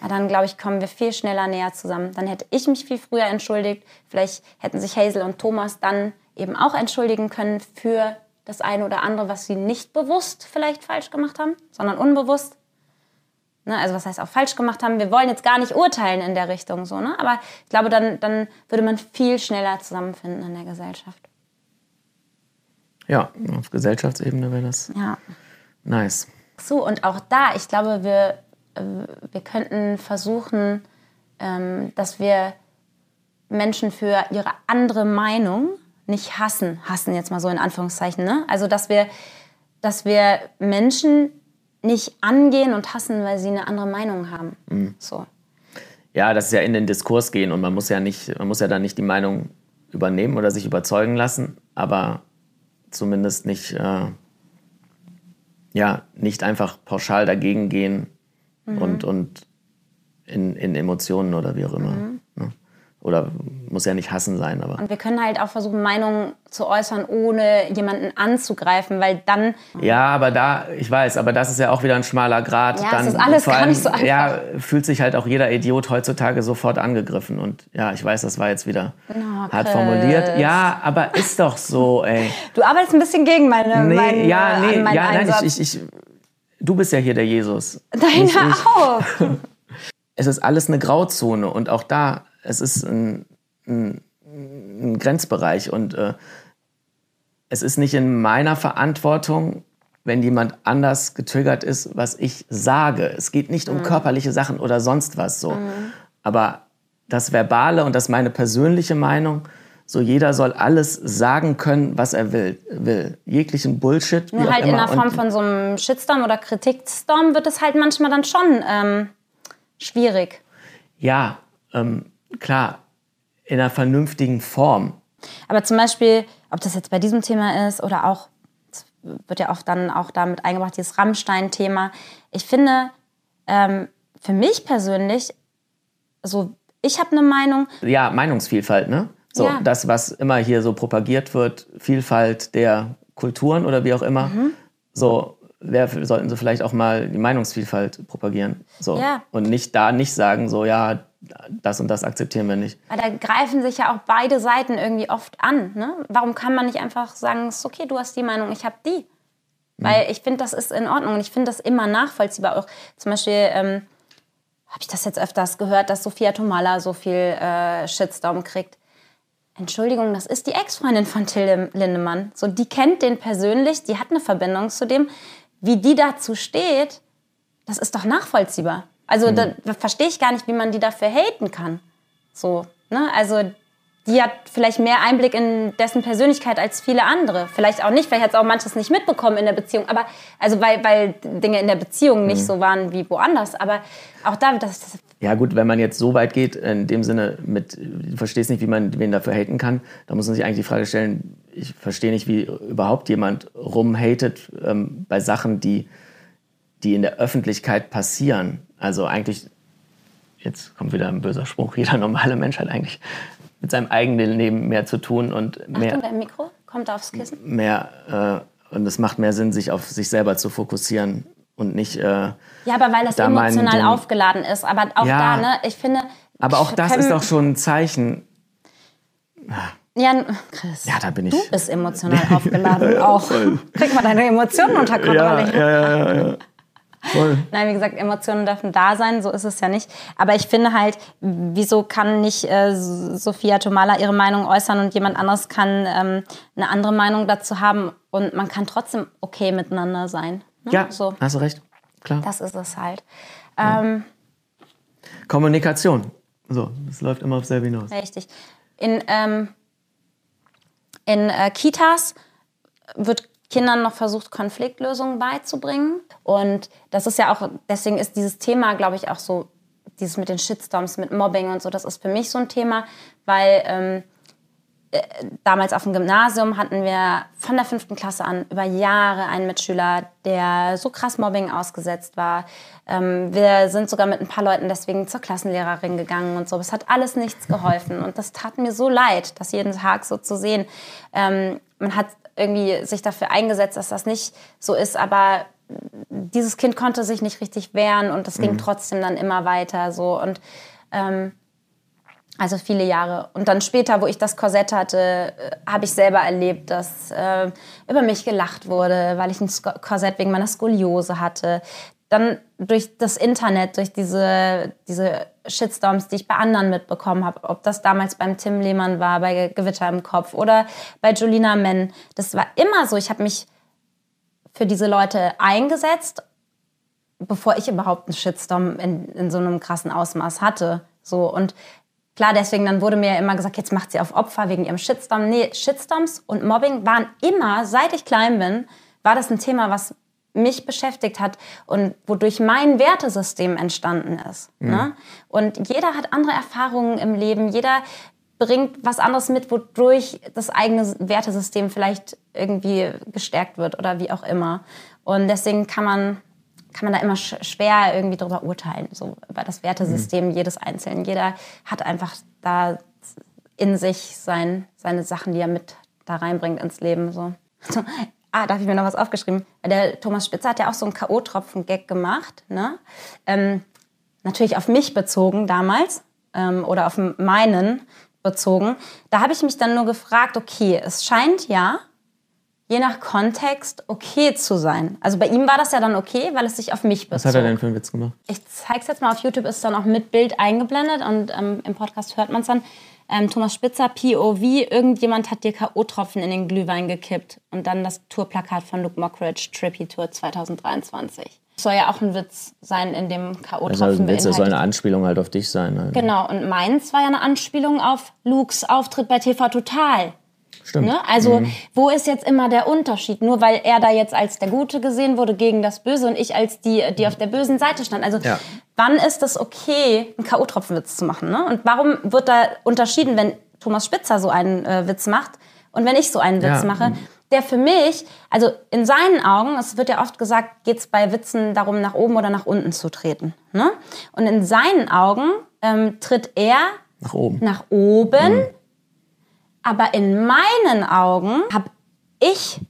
Ja, dann glaube ich, kommen wir viel schneller näher zusammen. Dann hätte ich mich viel früher entschuldigt. Vielleicht hätten sich Hazel und Thomas dann eben auch entschuldigen können für das eine oder andere, was sie nicht bewusst vielleicht falsch gemacht haben, sondern unbewusst. Ne, also was heißt auch falsch gemacht haben. Wir wollen jetzt gar nicht urteilen in der Richtung, so, ne? aber ich glaube, dann, dann würde man viel schneller zusammenfinden in der Gesellschaft. Ja, auf Gesellschaftsebene wäre das Ja. nice. So, und auch da, ich glaube, wir, äh, wir könnten versuchen, ähm, dass wir Menschen für ihre andere Meinung nicht hassen. Hassen jetzt mal so in Anführungszeichen. Ne? Also, dass wir, dass wir Menschen nicht angehen und hassen, weil sie eine andere Meinung haben. So. Ja, das ist ja in den Diskurs gehen und man muss ja nicht, man muss ja dann nicht die Meinung übernehmen oder sich überzeugen lassen, aber zumindest nicht, äh, ja, nicht einfach pauschal dagegen gehen und, und in, in Emotionen oder wie auch immer. Ne? Oder muss ja nicht hassen sein, aber. Und wir können halt auch versuchen, Meinungen zu äußern, ohne jemanden anzugreifen, weil dann Ja, aber da, ich weiß, aber das ist ja auch wieder ein schmaler Grad. Ja, es ist alles vor gar allem, nicht so einfach. Ja, fühlt sich halt auch jeder Idiot heutzutage sofort angegriffen. Und ja, ich weiß, das war jetzt wieder hart Chris. formuliert. Ja, aber ist doch so, ey. du arbeitest ein bisschen gegen meine, Nee, meinen, ja, äh, nee, ja, nein, Einsatz. ich, ich, ich, du bist ja hier der Jesus. Nein, ich. auf. Es ist alles eine Grauzone und auch da, es ist ein, ein, ein Grenzbereich und äh, es ist nicht in meiner Verantwortung, wenn jemand anders getriggert ist, was ich sage. Es geht nicht um körperliche Sachen oder sonst was so. Aber das Verbale und das ist meine persönliche Meinung, so jeder soll alles sagen können, was er will. will. Jeglichen Bullshit. Nur halt in der Form von so einem Shitstorm oder Kritikstorm wird es halt manchmal dann schon ähm, schwierig. Ja, ähm, klar, in einer vernünftigen Form. Aber zum Beispiel, ob das jetzt bei diesem Thema ist oder auch, es wird ja oft dann auch damit eingebracht, dieses Rammstein-Thema. Ich finde, ähm, für mich persönlich, so, ich habe eine Meinung, Ja, Meinungsvielfalt, ne? So, Ja. das, was immer hier so propagiert wird, Vielfalt der Kulturen oder wie auch immer. Mhm. So, wer, sollten sie vielleicht auch mal die Meinungsvielfalt propagieren. So. Ja. Und nicht da nicht sagen, so, ja, das und das akzeptieren wir nicht. weil da greifen sich ja auch beide Seiten irgendwie oft an. Ne? Warum kann man nicht einfach sagen, ist okay, du hast die Meinung, ich habe die? Weil ich finde, das ist in Ordnung und ich finde das immer nachvollziehbar. Auch zum Beispiel ähm, habe ich das jetzt öfters gehört, dass Sophia Tomala so viel äh, Shitstorm kriegt. Entschuldigung, das ist die Ex-Freundin von Till Lindemann. So, die kennt den persönlich, die hat eine Verbindung zu dem. Wie die dazu steht, das ist doch nachvollziehbar. Also da, da verstehe ich gar nicht, wie man die dafür haten kann. So, ne? Also die hat vielleicht mehr Einblick in dessen Persönlichkeit als viele andere. Vielleicht auch nicht, vielleicht hat es auch manches nicht mitbekommen in der Beziehung. Aber also weil, weil Dinge in der Beziehung nicht so waren wie woanders. Aber auch da, das, das Ja gut, wenn man jetzt so weit geht, in dem Sinne mit, du verstehst nicht, wie man wen dafür haten kann, da muss man sich eigentlich die Frage stellen, ich verstehe nicht, wie überhaupt jemand rumhatet ähm, bei Sachen, die, die in der Öffentlichkeit passieren. Also eigentlich, jetzt kommt wieder ein böser Spruch, jeder normale Mensch hat eigentlich mit seinem eigenen Leben mehr zu tun und Achtung, mehr, dein Mikro kommt aufs Kissen. mehr äh, und es macht mehr Sinn, sich auf sich selber zu fokussieren und nicht äh, Ja, aber weil mein emotional Ding- aufgeladen ist. Aber auch Ja. da, ne, ich finde. aber auch das ist doch schon ein Zeichen. Ja, Chris. Ja, da bin ich. Du bist emotional aufgeladen auch. Krieg mal deine Emotionen unter Kontrolle. ja, ja, ja. Voll. Nein, wie gesagt, Emotionen dürfen da sein, so ist es ja nicht. Aber ich finde halt, wieso kann nicht äh, Sophia Tomala ihre Meinung äußern und jemand anderes kann ähm, eine andere Meinung dazu haben und man kann trotzdem okay miteinander sein. Ne? Ja, So, hast du recht. Klar. das ist es halt. Ähm, Kommunikation. So, das läuft immer auf selbe hinaus. Richtig. In, ähm, in äh, Kitas wird Kindern noch versucht, Konfliktlösungen beizubringen. Und das ist ja auch, deswegen ist dieses Thema, glaube ich, auch so, dieses mit den Shitstorms, mit Mobbing und so, das ist für mich so ein Thema, weil ähm, damals auf dem Gymnasium hatten wir von der fünften Klasse an über Jahre einen Mitschüler, der so krass Mobbing ausgesetzt war. Ähm, wir sind sogar mit ein paar Leuten deswegen zur Klassenlehrerin gegangen und so. Es hat alles nichts geholfen. Und das tat mir so leid, das jeden Tag so zu sehen. Ähm, man hat irgendwie sich dafür eingesetzt, dass das nicht so ist, aber dieses Kind konnte sich nicht richtig wehren und das ging mhm. trotzdem dann immer weiter so und ähm, also viele Jahre. Und dann später, wo ich das Korsett hatte, äh, habe ich selber erlebt, dass äh, über mich gelacht wurde, weil ich ein Korsett wegen meiner Skoliose hatte. Dann durch das Internet, durch diese, diese Shitstorms, die ich bei anderen mitbekommen habe, ob das damals beim Tim Lehmann war, bei Gewitter im Kopf oder bei Julina Menn. Das war immer so. Ich habe mich für diese Leute eingesetzt, bevor ich überhaupt einen Shitstorm in, in so einem krassen Ausmaß hatte. So und Klar, deswegen dann wurde mir ja immer gesagt, jetzt macht sie auf Opfer wegen ihrem Shitstorm. Nee, Shitstorms und Mobbing waren immer, seit ich klein bin, war das ein Thema, was mich beschäftigt hat und wodurch mein Wertesystem entstanden ist. Mhm. Ne? Und jeder hat andere Erfahrungen im Leben, jeder bringt was anderes mit, wodurch das eigene Wertesystem vielleicht irgendwie gestärkt wird oder wie auch immer. Und deswegen kann man kann man da immer schwer irgendwie darüber urteilen, so über das Wertesystem mhm. jedes Einzelnen. Jeder hat einfach da in sich sein, seine Sachen, die er mit da reinbringt ins Leben. So. ah, da habe ich mir noch was aufgeschrieben. Der Thomas Spitzer hat ja auch so einen K.O.-Tropfen-Gag gemacht. Ne? Ähm, natürlich auf mich bezogen damals ähm, oder auf meinen bezogen. Da habe ich mich dann nur gefragt, okay, es scheint ja je nach Kontext okay zu sein. Also bei ihm war das ja dann okay, weil es sich auf mich bezog. Was hat er denn für einen Witz gemacht? Ich zeige es jetzt mal auf YouTube, ist dann auch mit Bild eingeblendet und ähm, im Podcast hört man es dann. Ähm, Thomas Spitzer, POV, irgendjemand hat dir K.O.-Tropfen in den Glühwein gekippt. Und dann das Tourplakat von Luke Mockridge, Trippy Tour 2023. Das soll ja auch ein Witz sein, in dem K.O.-Tropfen also ein Witz, das soll eine Anspielung halt auf dich sein. Halt. Genau, und meins war ja eine Anspielung auf Lukes Auftritt bei TV Total. Stimmt. Ne? Also mhm. wo ist jetzt immer der Unterschied? Nur weil er da jetzt als der Gute gesehen wurde gegen das Böse und ich als die, die auf der bösen Seite stand. Also ja. wann ist es okay, einen K.O.-Tropfenwitz zu machen? Ne? Und warum wird da unterschieden, wenn Thomas Spitzer so einen äh, Witz macht und wenn ich so einen Witz ja. mache? Der für mich, also in seinen Augen, es wird ja oft gesagt, geht es bei Witzen darum, nach oben oder nach unten zu treten. Ne? Und in seinen Augen ähm, tritt er nach oben, nach oben mhm aber in meinen Augen habe ich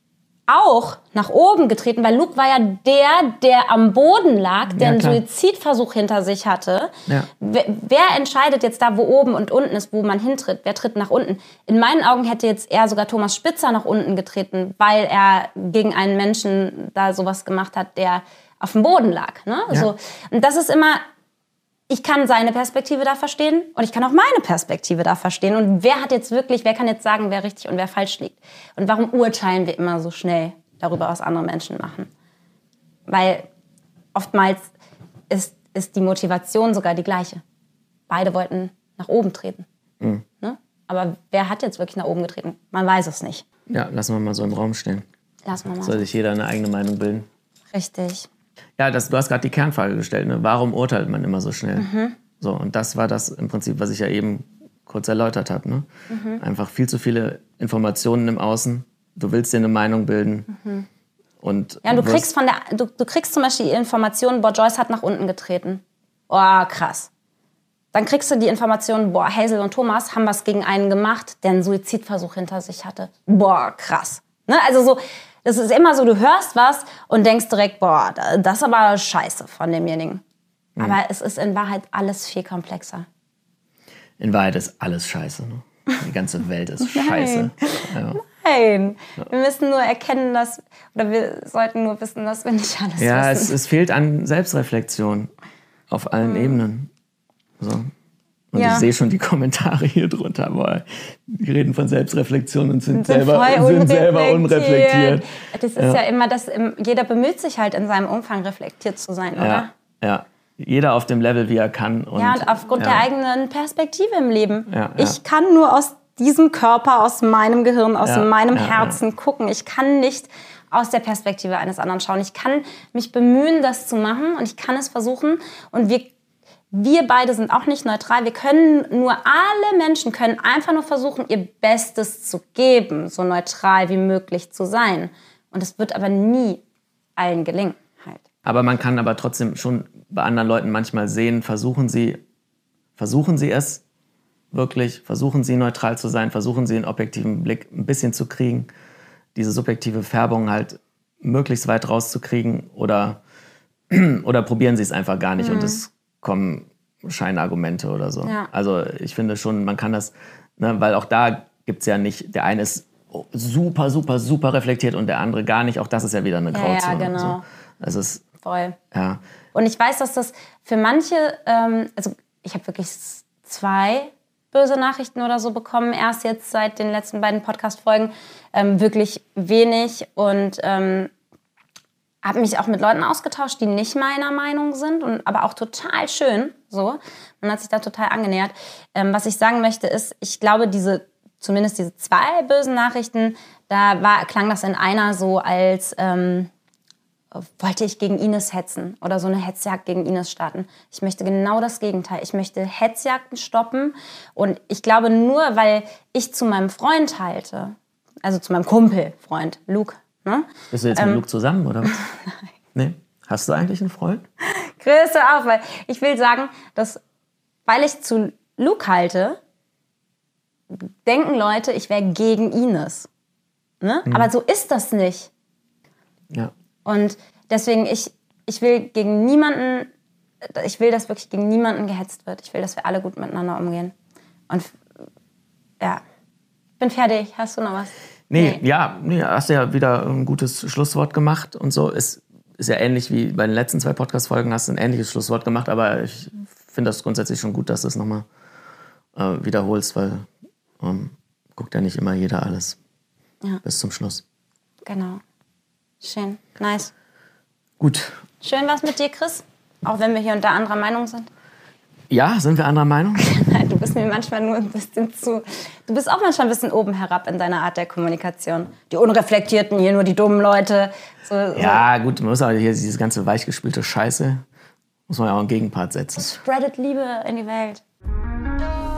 auch nach oben getreten, weil Luke war ja der, der am Boden lag, der ja, einen Suizidversuch hinter sich hatte. Ja. Wer, wer, entscheidet jetzt da, wo oben und unten ist, wo man hintritt? Wer tritt nach unten? In meinen Augen hätte jetzt eher sogar Thomas Spitzer nach unten getreten, weil er gegen einen Menschen da sowas gemacht hat, der auf dem Boden lag. Ne? Ja. So. Und das ist immer, ich kann seine Perspektive da verstehen und ich kann auch meine Perspektive da verstehen. Und wer hat jetzt wirklich, wer kann jetzt sagen, wer richtig und wer falsch liegt? Und warum urteilen wir immer so schnell darüber, was andere Menschen machen? Weil oftmals ist, ist die Motivation sogar die gleiche. Beide wollten nach oben treten. Mhm. Ne? Aber wer hat jetzt wirklich nach oben getreten? Man weiß es nicht. Ja, lassen wir mal so im Raum stehen. Lassen wir mal. Soll sich jeder eine eigene Meinung bilden? Richtig. Ja, das, du hast gerade die Kernfrage gestellt. Ne? Warum urteilt man immer so schnell? Mhm. So, und das war das im Prinzip, was ich ja eben kurz erläutert habe. Ne? Mhm. Einfach viel zu viele Informationen im Außen. Du willst dir eine Meinung bilden. Mhm. Und ja, du kriegst von der, du, du kriegst zum Beispiel die Information, boah, Joyce hat nach unten getreten. Oh, krass. Dann kriegst du die Information, boah, Hazel und Thomas haben was gegen einen gemacht, der einen Suizidversuch hinter sich hatte. Boah, krass. Ne? Also so, es ist immer so, du hörst was und denkst direkt, boah, das ist aber scheiße von demjenigen. Mhm. Aber es ist in Wahrheit alles viel komplexer. In Wahrheit ist alles scheiße. Ne? Die ganze Welt ist scheiße. Ja. Nein, wir müssen nur erkennen, dass, oder wir sollten nur wissen, dass wir nicht alles ja, wissen. Ja, es, es, fehlt an Selbstreflexion auf allen mhm. Ebenen. So. Und ja. ich sehe schon die Kommentare hier drunter, boah, die reden von Selbstreflexion und sind, sind selber, sind selber unreflektiert. Das ist ja, ja immer das, jeder bemüht sich halt in seinem Umfang reflektiert zu sein, oder? Ja, ja. Jeder auf dem Level, wie er kann. Und, ja, und aufgrund der eigenen Perspektive im Leben. Ich kann nur aus diesem Körper, aus meinem Gehirn, aus meinem Herzen gucken. Ich kann nicht aus der Perspektive eines anderen schauen. Ich kann mich bemühen, das zu machen und ich kann es versuchen. Und wir wir beide sind auch nicht neutral. Wir können nur, alle Menschen können einfach nur versuchen, ihr Bestes zu geben, so neutral wie möglich zu sein. Und es wird aber nie allen gelingen. Halt. Aber man kann aber trotzdem schon bei anderen Leuten manchmal sehen, versuchen sie, versuchen sie es wirklich, versuchen sie neutral zu sein, versuchen sie einen objektiven Blick ein bisschen zu kriegen, diese subjektive Färbung halt möglichst weit rauszukriegen oder, oder probieren sie es einfach gar nicht und es kommen Scheinargumente oder so. Ja. Also ich finde schon, man kann das, ne, weil auch da gibt es ja nicht, der eine ist super, super, super reflektiert und der andere gar nicht. Auch das ist ja wieder eine Ja, Grauzone. ja, genau. So. Es ist, Voll. ja, Und ich weiß, dass das für manche, ähm, also ich habe wirklich zwei böse Nachrichten oder so bekommen, erst jetzt seit den letzten beiden Podcast-Folgen, ähm, wirklich wenig und ähm, habe mich auch mit Leuten ausgetauscht, die nicht meiner Meinung sind, und, aber auch total schön. So, man hat sich da total angenähert. Ähm, was ich sagen möchte ist, ich glaube, diese zumindest diese zwei bösen Nachrichten, da war, klang das in einer so als ähm, wollte ich gegen Ines hetzen oder so eine Hetzjagd gegen Ines starten. Ich möchte genau das Gegenteil. Ich möchte Hetzjagden stoppen. Und ich glaube, nur weil ich zu meinem Freund halte, also zu meinem Kumpel, Freund, Luke, ne? bist du jetzt mit Luke zusammen oder was? Nee. Hast du eigentlich einen Freund? Größe auf, weil ich will sagen, dass, weil ich zu Luke halte, denken Leute, ich wäre gegen Ines. Ne? Aber so ist das nicht. Ja. Und deswegen, ich, ich will gegen niemanden, ich will, dass wirklich gegen niemanden gehetzt wird. Ich will, dass wir alle gut miteinander umgehen. Und ja, bin fertig. Hast du noch was? Nee, ja, nee, hast ja wieder ein gutes Schlusswort gemacht und so. Es ist ja ähnlich wie bei den letzten zwei Podcast-Folgen, hast du ein ähnliches Schlusswort gemacht, aber ich finde das grundsätzlich schon gut, dass du es nochmal äh, wiederholst, weil ähm, guckt ja nicht immer jeder alles Ja. bis zum Schluss. Genau. Schön. Nice. Gut. Schön was mit dir, Chris. Auch wenn wir hier unter anderer Meinung sind. Ja, sind wir anderer Meinung? Du bist mir manchmal nur ein bisschen zu. Du bist auch manchmal ein bisschen oben herab in deiner Art der Kommunikation. Die Unreflektierten, hier nur die dummen Leute. So, so. Ja, gut, man muss aber hier diese ganze weichgespülte Scheiße, muss man ja auch einen Gegenpart setzen. Spreadet Liebe in die Welt.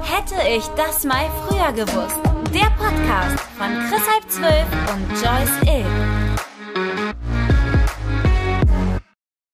Hätte ich das mal früher gewusst. Der Podcast von Chris Halb Zwölf und Joyce Ill.